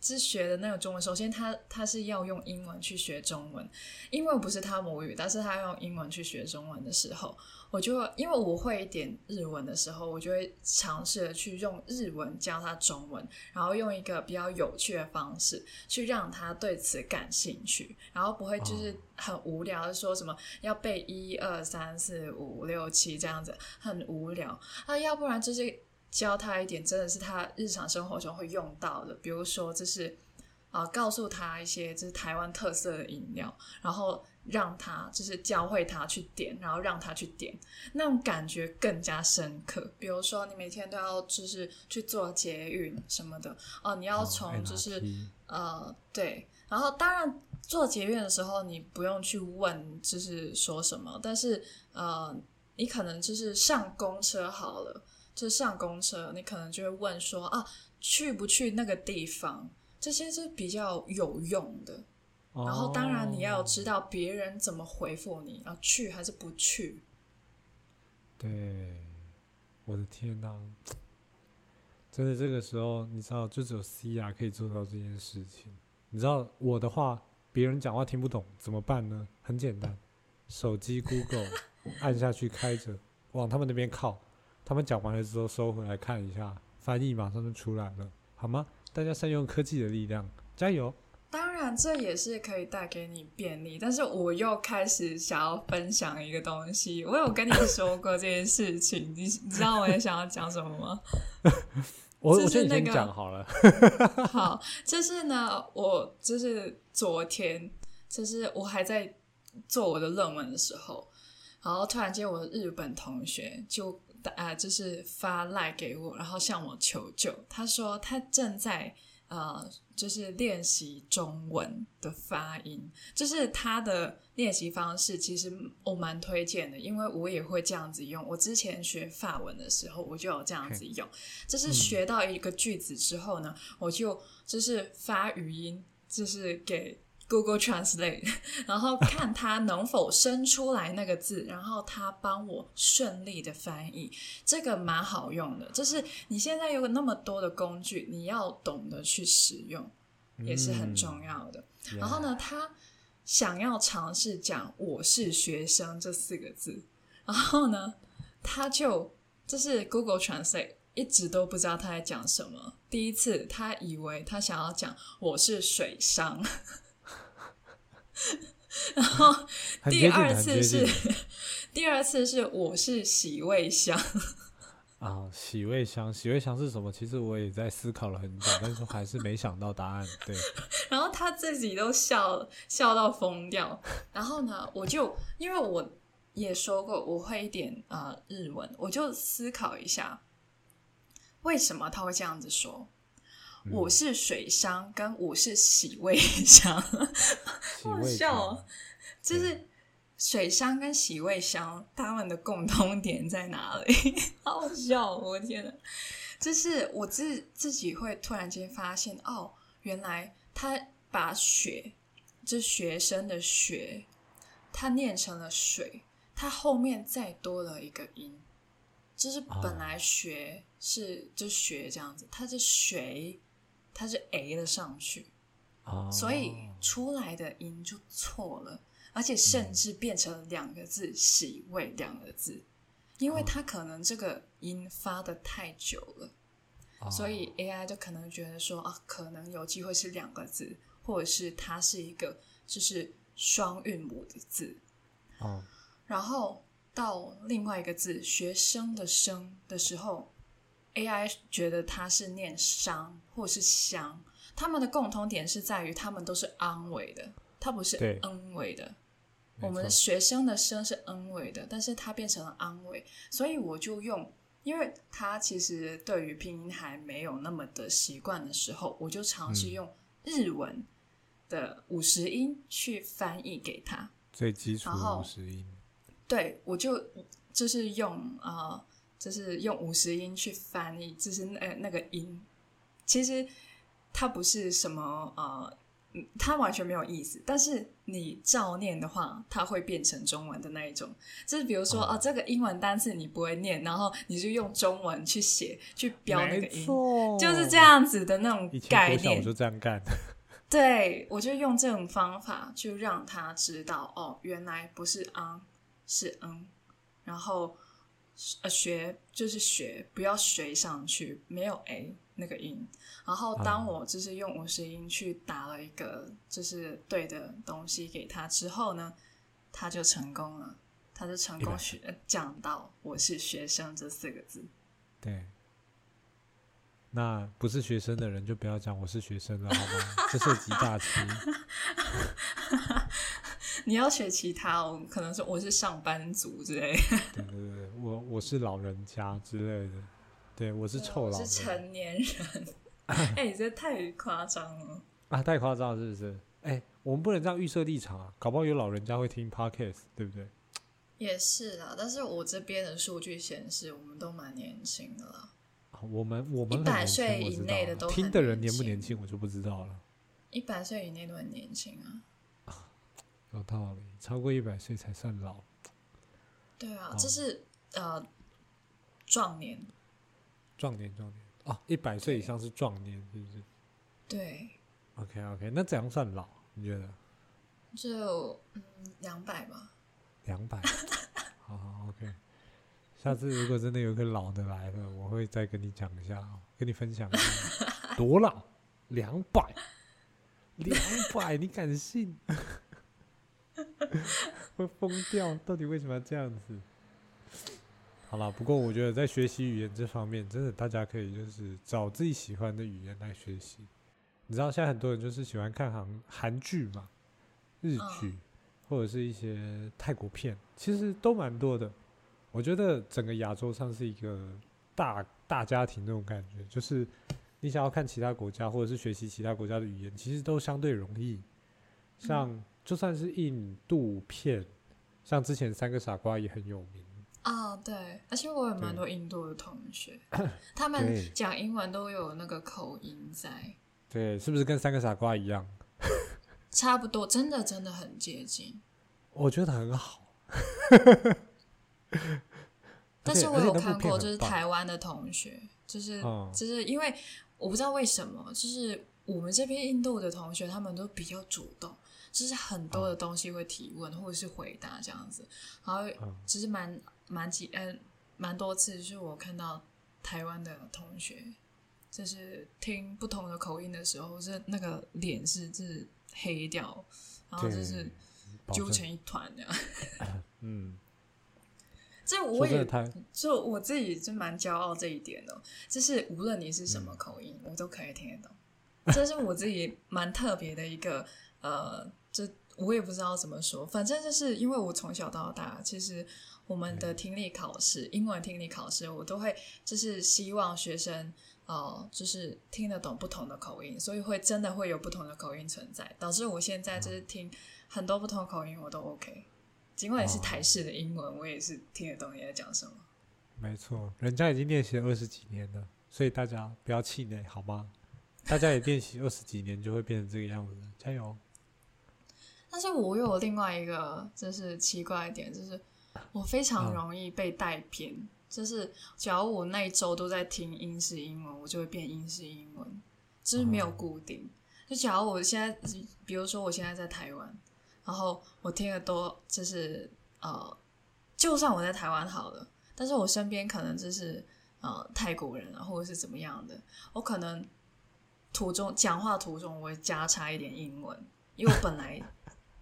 是学的那个中文，首先他他是要用英文去学中文，英文不是他母语，但是他用英文去学中文的时候，我就因为我会一点日文的时候，我就会尝试的去用日文教他中文，然后用一个比较有趣的方式去让他对此感兴趣，然后不会就是很无聊说什么要背一二三四五六七这样子，很无聊，那要不然就是。教他一点，真的是他日常生活中会用到的，比如说，就是啊、呃，告诉他一些就是台湾特色的饮料，然后让他就是教会他去点，然后让他去点，那种感觉更加深刻。比如说，你每天都要就是去做捷运什么的哦、呃，你要从就是、哦、呃对，然后当然做捷运的时候你不用去问就是说什么，但是呃，你可能就是上公车好了。就上公车，你可能就会问说啊，去不去那个地方？这些是比较有用的。然后，当然你要知道别人怎么回复你，要去还是不去。对，我的天哪！真的这个时候，你知道，就只有 Cia 可以做到这件事情。你知道我的话，别人讲话听不懂怎么办呢？很简单，手机 Google 按下去开着，往他们那边靠。他们讲完了之后收回来看一下，翻译马上就出来了，好吗？大家善用科技的力量，加油！当然然这也是可以带给你便利，但是我又开始想要分享一个东西。我有跟你说过这件事情，你你知道我也想要讲什么吗？我我先讲好了。好，就是呢，我就是昨天，就是我还在做我的论文的时候，然后突然间我的日本同学就啊、呃，就是发赖给我，然后向我求救。他说他正在呃，就是练习中文的发音，就是他的练习方式，其实我蛮推荐的，因为我也会这样子用。我之前学法文的时候，我就有这样子用，就是学到一个句子之后呢，嗯、我就就是发语音，就是给。Google Translate，然后看他能否生出来那个字，然后他帮我顺利的翻译，这个蛮好用的。就是你现在有那么多的工具，你要懂得去使用，也是很重要的。嗯、然后呢，他想要尝试讲“我是学生”这四个字，然后呢，他就就是 Google Translate 一直都不知道他在讲什么。第一次，他以为他想要讲“我是水商”。然后第二次是 第二次是我是洗味香 啊，洗味香，洗味香是什么？其实我也在思考了很久，但是还是没想到答案。对，然后他自己都笑笑到疯掉。然后呢，我就因为我也说过我会一点呃日文，我就思考一下为什么他会这样子说。我是水商，跟我是洗胃商，好笑哦。就是水商跟洗胃商，他们的共通点在哪里？好笑哦，我天哪！就是我自自己会突然间发现，哦，原来他把学，就学生的学，他念成了水，他后面再多了一个音，就是本来学是就学这样子，他是学。它是 a 了上去，oh. 所以出来的音就错了，而且甚至变成两个字“洗胃”两个字，因为它可能这个音发的太久了，oh. 所以 AI 就可能觉得说啊，可能有机会是两个字，或者是它是一个就是双韵母的字，oh. 然后到另外一个字“学生”的“生”的时候。AI 觉得它是念商或是香，他们的共同点是在于他们都是 ang 尾的，它不是 n 尾的。我们学生的生是 n 尾的，但是它变成了 ang 尾，所以我就用，因为他其实对于拼音还没有那么的习惯的时候，我就尝试用日文的五十音去翻译给他，最基础的五十音。对，我就就是用呃。就是用五十音去翻译，就是那那个音，其实它不是什么呃，它完全没有意思。但是你照念的话，它会变成中文的那一种。就是比如说啊、这个英文单词你不会念，然后你就用中文去写去标那个音，就是这样子的那种概念。我就这样干。对，我就用这种方法，就让他知道哦，原来不是 ang，是嗯然后。呃，学就是学，不要学上去，没有 a 那个音。然后当我就是用五十音去打了一个就是对的东西给他之后呢，他就成功了，他就成功学讲到“我是学生”这四个字。对，那不是学生的人就不要讲“我是学生”了，好吗？这涉及大题。你要学其他，哦可能是我是上班族之类的。对对对，我我是老人家之类的。对，我是臭老人。我是成年人。哎、欸，这太夸张了。啊，太夸张了，是不是？哎、欸，我们不能这样预设立场啊，搞不好有老人家会听 Podcast，对不对？也是啦，但是我这边的数据显示，我们都蛮年轻的啦。我们我们一百岁以内的都听的人年不年轻，我就不知道了。一百岁以内都很年轻啊。有道理，超过一百岁才算老。对啊，哦、这是呃壮年。壮年，壮年哦，一百岁以上是壮年，是不是？对。OK，OK，okay, okay, 那怎样算老？你觉得？就嗯，两百吧。两百。好好，OK。下次如果真的有一个老的来了，我会再跟你讲一下，跟你分享一下 多老？两百。两百，你敢信？会疯掉！到底为什么要这样子？好了，不过我觉得在学习语言这方面，真的大家可以就是找自己喜欢的语言来学习。你知道现在很多人就是喜欢看韩韩剧嘛，日剧，或者是一些泰国片，其实都蛮多的。我觉得整个亚洲上是一个大大家庭那种感觉，就是你想要看其他国家或者是学习其他国家的语言，其实都相对容易。像就算是印度片，像之前三个傻瓜也很有名啊、哦。对，而且我有蛮多印度的同学，他们讲英文都有那个口音在。对，是不是跟三个傻瓜一样？差不多，真的真的很接近。我觉得很好。但是我有看过，就是台湾的同学，就是、嗯、就是因为我不知道为什么，就是我们这边印度的同学，他们都比较主动，就是很多的东西会提问、嗯、或者是回答这样子。然后其实蛮蛮几嗯蛮多次，就是我看到台湾的同学。就是听不同的口音的时候，是那个脸是是黑掉，然后就是揪成一团这样。嗯，这我也就我自己就蛮骄傲这一点的，就是无论你是什么口音，嗯、我都可以听得懂。这是我自己蛮特别的一个呃，这我也不知道怎么说，反正就是因为我从小到大，其实我们的听力考试，英文听力考试，我都会就是希望学生。哦，就是听得懂不同的口音，所以会真的会有不同的口音存在，导致我现在就是听很多不同的口音我都 OK，尽管也是台式的英文，我也是听得懂你在讲什么。没错，人家已经练习了二十几年了，所以大家不要气馁，好吗？大家也练习二十几年就会变成这个样子，加油！但是我有另外一个就是奇怪一点，就是我非常容易被带偏。嗯就是，假如我那一周都在听英式英文，我就会变英式英文，就是没有固定。就假如我现在，比如说我现在在台湾，然后我听的多，就是呃，就算我在台湾好了，但是我身边可能就是呃泰国人啊，或者是怎么样的，我可能途中讲话途中我会加插一点英文，因为我本来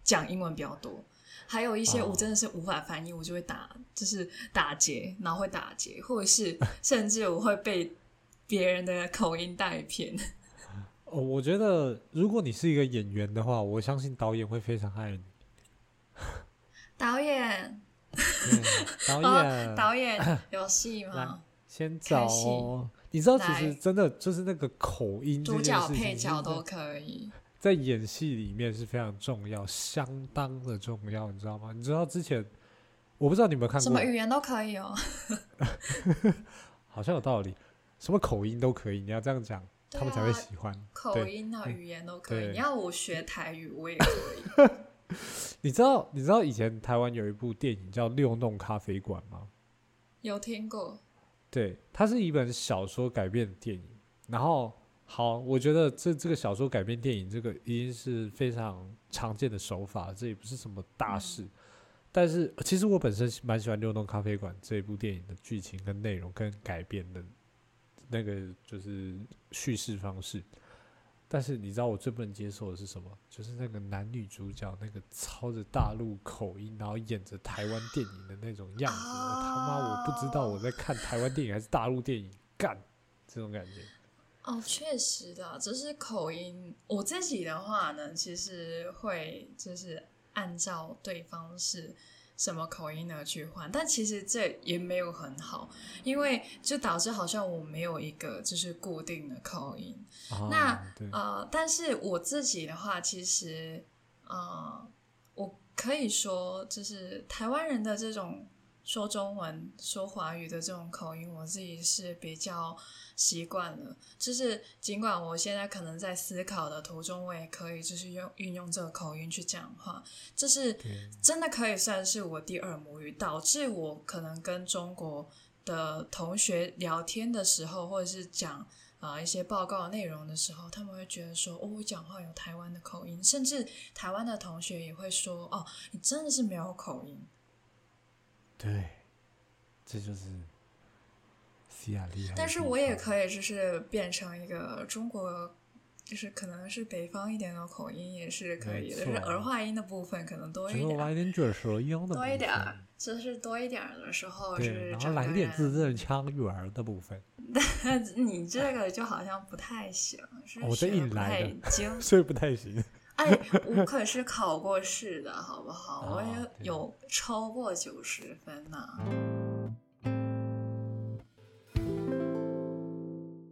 讲英文比较多。还有一些我真的是无法翻译，oh. 我就会打，就是打结，然后会打结，或者是 甚至我会被别人的口音带偏。哦，我觉得如果你是一个演员的话，我相信导演会非常爱你。导演，导 演，哦、导演有戏吗？先找哦。你知道，其实真的就是那个口音，主角配角都可以。在演戏里面是非常重要，相当的重要，你知道吗？你知道之前，我不知道你有没有看过，什么语言都可以哦，好像有道理，什么口音都可以，你要这样讲，啊、他们才会喜欢。口音啊，语言都可以，你要我学 台语，我也可以。你知道，你知道以前台湾有一部电影叫《六弄咖啡馆》吗？有听过。对，它是一本小说改编的电影，然后。好，我觉得这这个小说改编电影，这个已经是非常常见的手法，这也不是什么大事。嗯、但是其实我本身蛮喜欢《六弄咖啡馆》这一部电影的剧情跟内容跟改编的那个就是叙事方式。但是你知道我最不能接受的是什么？就是那个男女主角那个操着大陆口音，然后演着台湾电影的那种样子。我他妈我不知道我在看台湾电影还是大陆电影，干这种感觉。哦，确实的，只是口音。我自己的话呢，其实会就是按照对方是什么口音而去换，但其实这也没有很好，因为就导致好像我没有一个就是固定的口音。哦、那呃，但是我自己的话，其实呃，我可以说就是台湾人的这种。说中文、说华语的这种口音，我自己是比较习惯了。就是尽管我现在可能在思考的途中，我也可以就是用运用这个口音去讲话。这是真的可以算是我第二母语，导致我可能跟中国的同学聊天的时候，或者是讲啊、呃、一些报告内容的时候，他们会觉得说：“哦，我讲话有台湾的口音。”甚至台湾的同学也会说：“哦，你真的是没有口音。”对，这就是西亚厉害。但是我也可以，就是变成一个中国就是可能是北方一点的口音也是可以的，就是儿化音的部分可能多一点，就来一点卷舌音的，多一点，就是多一点的时候是，然后来点字正腔圆的部分。但 你这个就好像不太行，是我这一来的，精，所以不太行。哎，我可是考过试的，好不好？哦、我也有超过九十分呢、啊。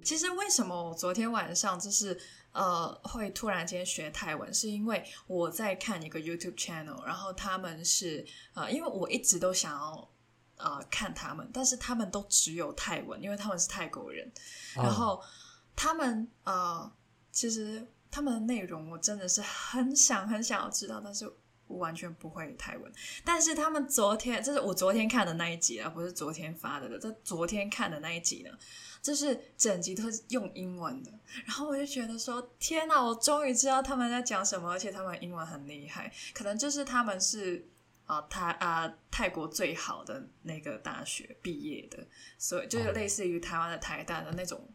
其实为什么我昨天晚上就是呃会突然间学泰文，是因为我在看一个 YouTube channel，然后他们是呃，因为我一直都想要呃看他们，但是他们都只有泰文，因为他们是泰国人，哦、然后他们呃其实。他们的内容我真的是很想很想要知道，但是我完全不会泰文。但是他们昨天，这是我昨天看的那一集啊，不是昨天发的的，这昨天看的那一集呢，就是整集都是用英文的。然后我就觉得说，天哪，我终于知道他们在讲什么，而且他们英文很厉害，可能就是他们是啊、呃、泰啊、呃、泰国最好的那个大学毕业的，所以就是类似于台湾的台大的那种。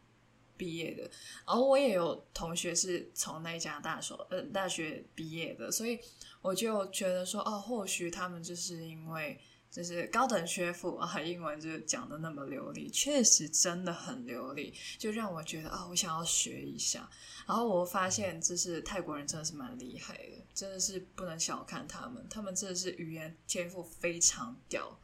毕业的，然后我也有同学是从那家大学呃大学毕业的，所以我就觉得说，哦，或许他们就是因为就是高等学府啊，英文就讲得那么流利，确实真的很流利，就让我觉得啊、哦，我想要学一下。然后我发现，就是泰国人真的是蛮厉害的，真的是不能小看他们，他们真的是语言天赋非常屌。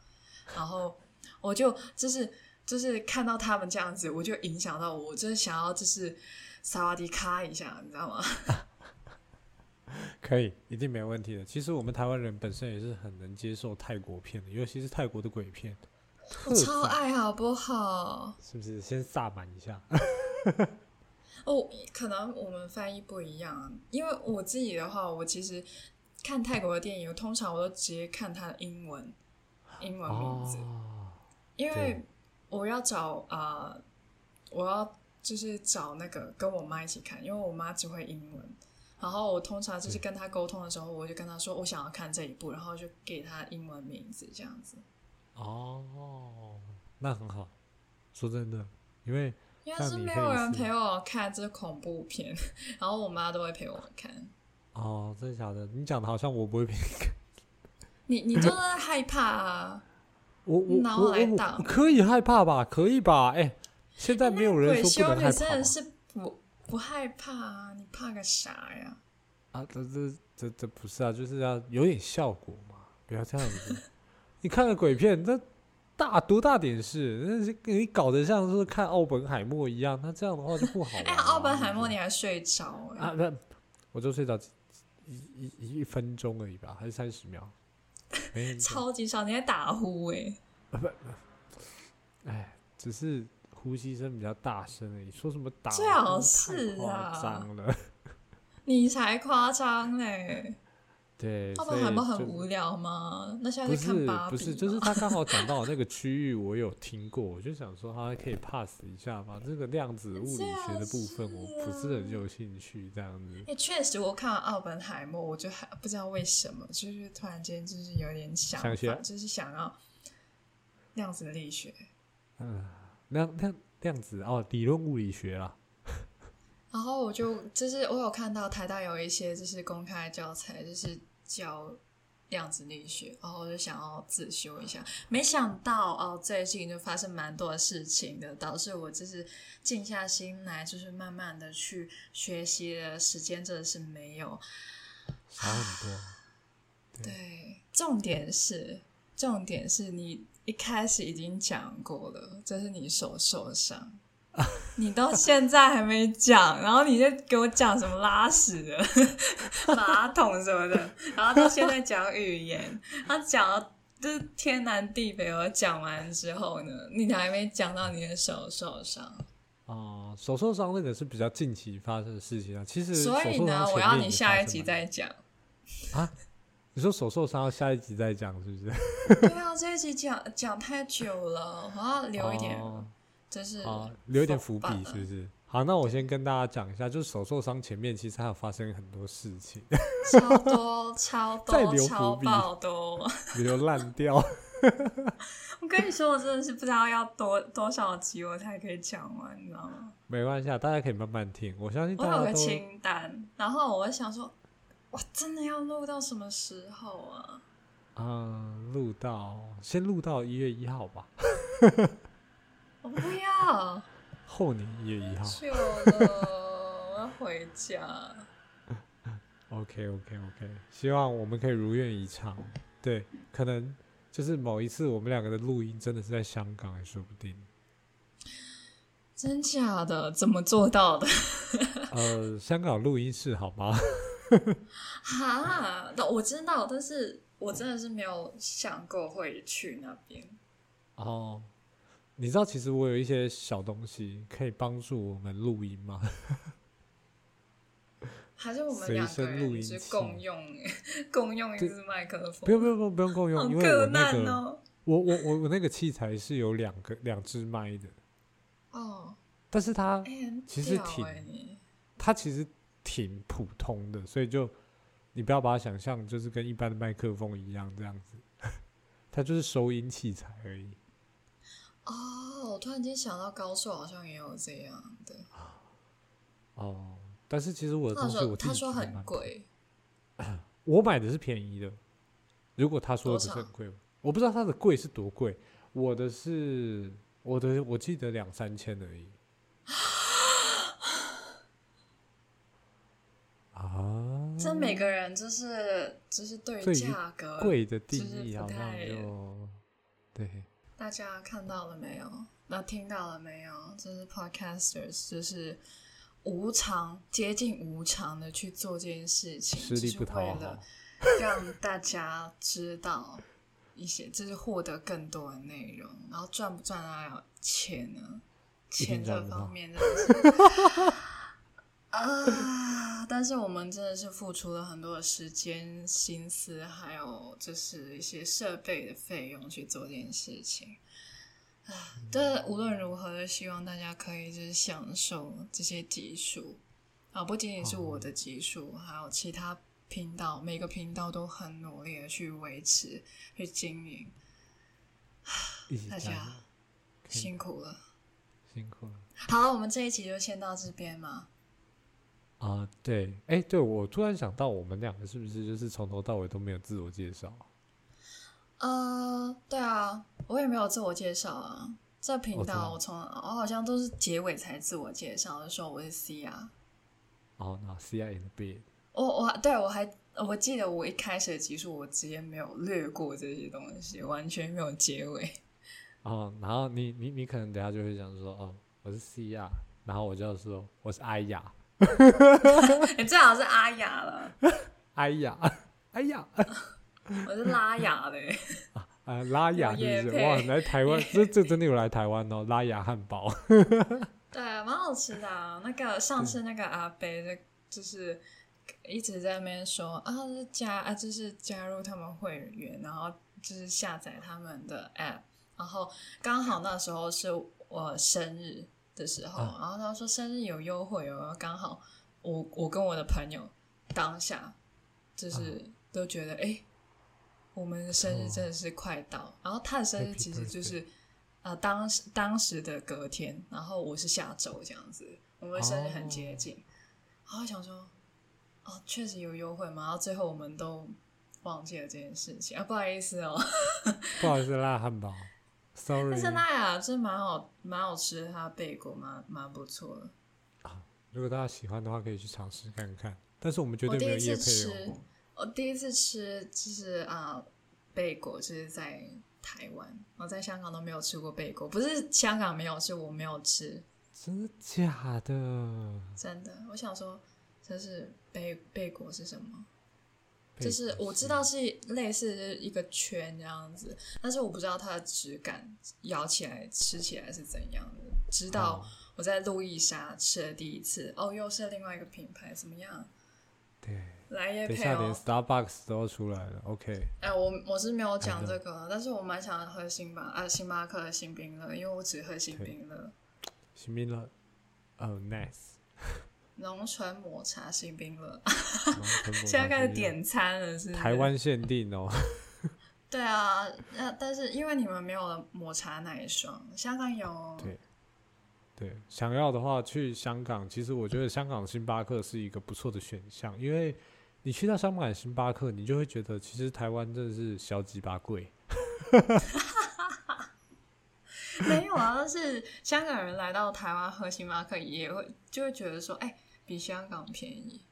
然后我就就是。就是看到他们这样子，我就影响到我，我就是想要就是萨瓦迪卡一下，你知道吗？可以，一定没问题的。其实我们台湾人本身也是很能接受泰国片的，尤其是泰国的鬼片。我超爱，好不好？是不是？先萨满一下。哦，可能我们翻译不一样，因为我自己的话，我其实看泰国的电影，我通常我都直接看它的英文，英文名字，哦、因为。我要找啊、呃，我要就是找那个跟我妈一起看，因为我妈只会英文。然后我通常就是跟她沟通的时候，我就跟她说我想要看这一部，然后就给她英文名字这样子。哦，那很好。说真的，因为因为是没有人陪我看这恐怖片，然后我妈都会陪我看。哦，真的假的？你讲的好像我不会陪你看。你你真的害怕啊？我我我 可以害怕吧？可以吧？哎、欸，现在没有人说不能害怕。鬼修女真的是不不害怕啊？你怕个啥呀？啊，这这这这不是啊，就是要有点效果嘛，不要这样子。你看个鬼片，那大多大点事？那是你搞得像是看奥本海默一样，那这样的话就不好了。哎、欸，奥本海默你还睡着？啊，那我就睡着一一一分钟而已吧，还是三十秒？超级少，你在打呼哎、欸？不不，哎，只是呼吸声比较大声而已。说什么打呼？最好是啊，夸张了，你才夸张嘞！对，奥本海默很无聊吗？那现在在看芭比？不是，就是他刚好讲到那个区域，我有听过，我就想说他可以 pass 一下嘛。这个量子物理学的部分，我不是很有兴趣，这样子。哎，确实，我看完奥本海默，我就还不知道为什么，就是突然间就是有点想法，想就是想要量子力学。嗯，量量量子哦，理论物理学啦。然后我就就是我有看到台大有一些就是公开教材，就是。教量子力学，然后我就想要自修一下，没想到哦，最近就发生蛮多的事情的，导致我就是静下心来，就是慢慢的去学习的时间真的是没有少很多。对，对，重点是重点是你一开始已经讲过了，这是你手受伤。你到现在还没讲，然后你就给我讲什么拉屎的、马桶什么的，然后到现在讲语言，他讲了就是天南地北。我讲完之后呢，你还没讲到你的手受伤。哦、呃，手受伤那个是比较近期发生的事情啊。其实，所以呢，我要你下一集再讲。啊？你说手受伤要下一集再讲是不是？对啊，这一集讲讲太久了，我要留一点。呃就是啊，留一点伏笔是不是？好，那我先跟大家讲一下，就是手受伤前面其实还有发生很多事情，超 多超多，再留伏笔，超爆多，留烂掉。我跟跟你说，我真的是不知道要多多少集我才可以讲完，你知道吗？没关系啊，大家可以慢慢听。我相信我有个清单，然后我想说，哇，真的要录到什么时候啊？嗯，录到先录到一月一号吧。我不要。后年一月一号。去了，我要回家。OK OK OK，希望我们可以如愿以偿。对，可能就是某一次我们两个的录音真的是在香港，也说不定。真假的？怎么做到的？呃，香港录音室好吗？哈，我知道，但是我真的是没有想过会去那边。哦，你知道其实我有一些小东西可以帮助我们录音吗？还是我们两个人是共用 共用一支麦克风？不用不用不用不用共用，因为我那个哦、我我我我那个器材是有两个两只麦的。哦，但是它欸、其实挺，它其实挺普通的，所以就你不要把它想象就是跟一般的麦克风一样这样子，它就是收音器材而已。哦，我突然间想到高寿好像也有这样的。哦。但是其实我的东西我他说很贵，我买的是便宜的。如果他说的是很贵，我不知道他的贵是多贵。我的是我的，我记得两三千而已。啊！这每个人就是就是对于价格贵的定义好像就对。大家看到了没有？那听到了没有？就是 podcasters，就是。无偿接近无偿的去做这件事情，就是为了让大家知道一些，就是获得更多的内容。然后赚不赚到钱呢？钱这方面真的是 啊！但是我们真的是付出了很多的时间、心思，还有就是一些设备的费用去做这件事情。啊，但无论如何，都希望大家可以就是享受这些集数啊，不仅仅是我的集数，还有其他频道，每个频道都很努力的去维持、去经营。大家辛苦了，辛苦了。好，我们这一集就先到这边嘛。啊，对，哎，对，我突然想到，我们两个是不是就是从头到尾都没有自我介绍？呃，对啊，我也没有自我介绍啊。这频道我从我好像都是结尾才自我介绍的时候，我是 C 啊。哦，那 C 啊 in the bed。我我对我还我记得我一开始的集数，我直接没有略过这些东西，完全没有结尾。哦，然后你你你可能等下就会想说，哦，我是 C 啊，然后我就说我是阿雅。你最好是阿雅了。阿雅，阿雅。我是拉雅的，啊，啊拉雅是不是？哇，来台湾，这这真的有来台湾哦，拉雅汉堡。对，蛮好吃的啊。那个上次那个阿伯，就是一直在那边说啊，加啊，就是加入他们会员，然后就是下载他们的 app，然后刚好那时候是我生日的时候，啊、然后他说生日有优惠哦，刚好我我跟我的朋友当下就是都觉得哎。欸我们的生日真的是快到，oh, 然后他的生日其实就是，呃，当时当时的隔天，然后我是下周这样子，我们的生日很接近，然后想说，哦，确实有优惠嘛，然后最后我们都忘记了这件事情啊，不好意思哦，不好意思，辣汉堡，sorry，但是那呀，真蛮好，蛮好吃的，它贝果蛮蛮不错的啊，如果大家喜欢的话，可以去尝试看看，但是我们绝对没有业配哦。我第一次吃就是啊，贝果就是在台湾，我在香港都没有吃过贝果，不是香港没有，是我没有吃。真的假的？真的，我想说，这是贝贝果是什么？就是我知道是类似一个圈这样子，但是我不知道它的质感，咬起来吃起来是怎样的。直到我在路易莎吃了第一次，哦，又是另外一个品牌，怎么样？对。来也配哦，连 Starbucks 都出来了，OK。哎、欸，我我是没有讲这个，但是我蛮想喝星巴啊星巴克的新冰乐，因为我只喝新冰乐。新冰乐，哦、oh,，nice。浓醇抹茶新冰乐，现在开始点餐了是，是？台湾限定哦。对啊，那但是因为你们没有抹茶奶霜，香港有。对。对，想要的话去香港。其实我觉得香港星巴克是一个不错的选项，因为你去到香港星巴克，你就会觉得其实台湾真的是小鸡巴贵。没有啊，但是香港人来到台湾喝星巴克也会就会觉得说，哎，比香港便宜。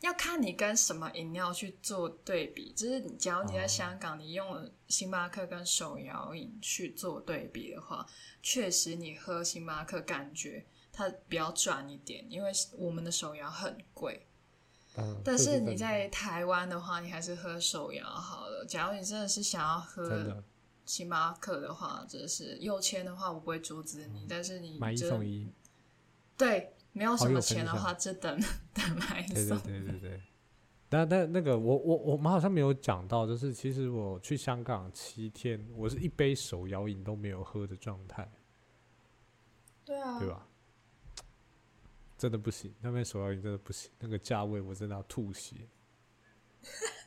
要看你跟什么饮料去做对比，就是假如你在香港，你用星巴克跟手摇饮去做对比的话，确实你喝星巴克感觉它比较赚一点，因为我们的手摇很贵。嗯，但是你在台湾的话，你还是喝手摇好了。假如你真的是想要喝星巴克的话，就是右签的话，我不会阻止你。嗯，但是你买一送一，对。没有什么钱的话，就等 等买一送。对对对对对。但但那个我我我们好像没有讲到，就是其实我去香港七天，我是一杯手摇饮都没有喝的状态。对啊。对吧？真的不行，那边手摇饮真的不行，那个价位我真的要吐血，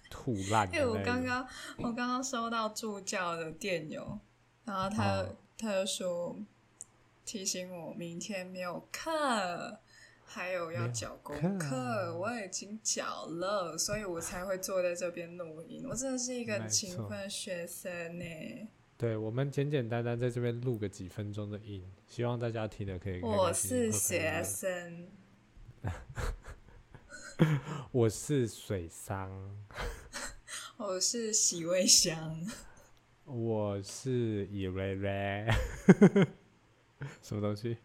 吐烂。因为我刚刚我刚刚收到助教的电邮，然后他、哦、他就说。提醒我明天没有课，还有要缴功课，我已经缴了，所以我才会坐在这边录音。我真的是一个勤奋学生呢。对，我们简简单单在这边录个几分钟的音，希望大家听得可以。我是学生，我是水桑，我是洗胃香，我是以瑞瑞。什么东西？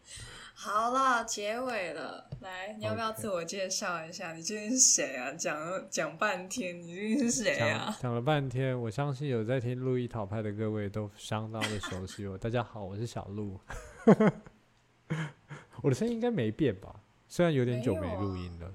好了，结尾了。来，你要不要自我介绍一下.你究竟是谁啊？讲了讲半天，你究竟是谁啊？讲了半天，我相信有在听路易讨派的各位都相当的熟悉我。大家好，我是小路。我的声音应该没变吧？虽然有点久没录音了。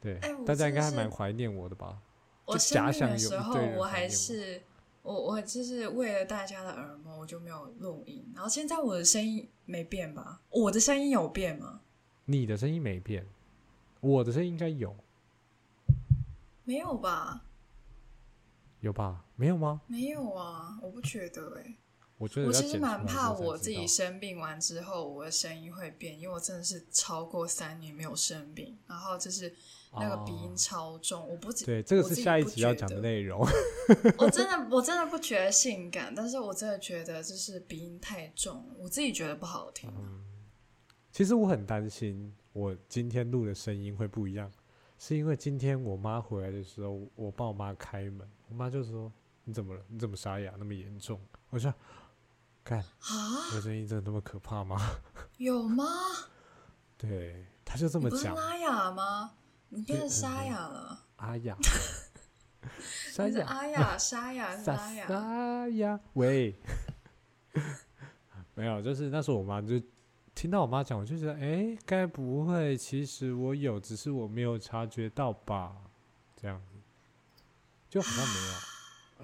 对，欸、大家应该还蛮怀念我的吧？我假想有时候我还是。我我就是为了大家的耳膜，我就没有录音。然后现在我的声音没变吧？我的声音有变吗？你的声音没变，我的声音应该有。没有吧？有吧？没有吗？没有啊，我不觉得哎。我觉得我其实蛮怕我自己生病完之后，我的声音会变，因为我真的是超过三年没有生病，然后就是。那个鼻音超重，哦、我不对，这个是下一集要讲的内容。我真的，我真的不觉得性感，但是我真的觉得就是鼻音太重，我自己觉得不好听。嗯、其实我很担心，我今天录的声音会不一样，是因为今天我妈回来的时候，我帮我妈开门，我妈就说：“你怎么了？你怎么沙哑那么严重？”我说：“看啊，我声音真的那么可怕吗？有吗？”对，她就这么讲。沙哑吗？你变成沙哑了，阿雅，沙哑，阿哑，沙哑，沙哑，沙哑，喂，没有，就是那时候我妈就听到我妈讲，我就觉得，哎，该不会，其实我有，只是我没有察觉到吧？这样子，就好像没有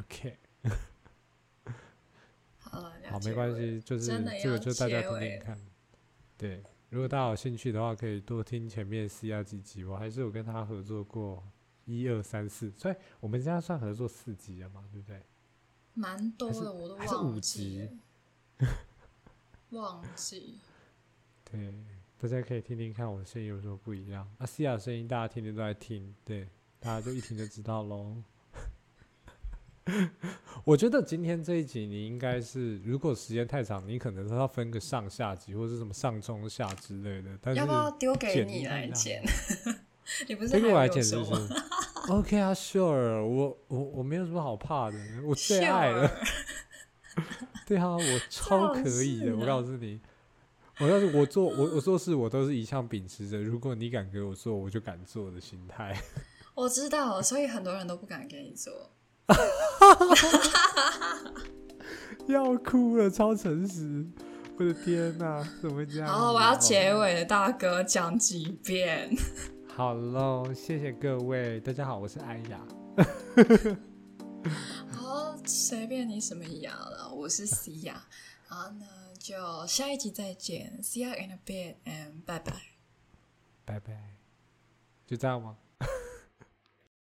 ，OK，好了，好，没关系，就是这个，就大家听听看，对。如果大家有兴趣的话，可以多听前面 C R 几集。我还是有跟他合作过一二三四，所以我们现在算合作四集了嘛，对不对？蛮多的，我都忘记。五集？忘记。对，大家可以听听看我的声音有什么不一样。啊，西亚的声音大家天天都在听，对，大家就一听就知道喽。我觉得今天这一集你应该是，如果时间太长，你可能要分个上下集或者什么上中下之类的。但是要不要丢给你来剪？你不是丢给我来剪是不是？OK 啊，Sure，我我我没有什么好怕的，我最爱了。对啊，我超可以的，我告诉你，我要是我做我我做事，我都是一向秉持着，如果你敢给我做，我就敢做的心态。我知道，所以很多人都不敢给你做。要哭了，超诚实！我的天哪、啊，怎么会这样？好，我要结尾了，大哥讲几遍。好喽，谢谢各位，大家好，我是安雅。好，随便你什么雅了，我是西雅。好，那就下一集再见，See you in a bit and bye bye，拜拜，就这样吗？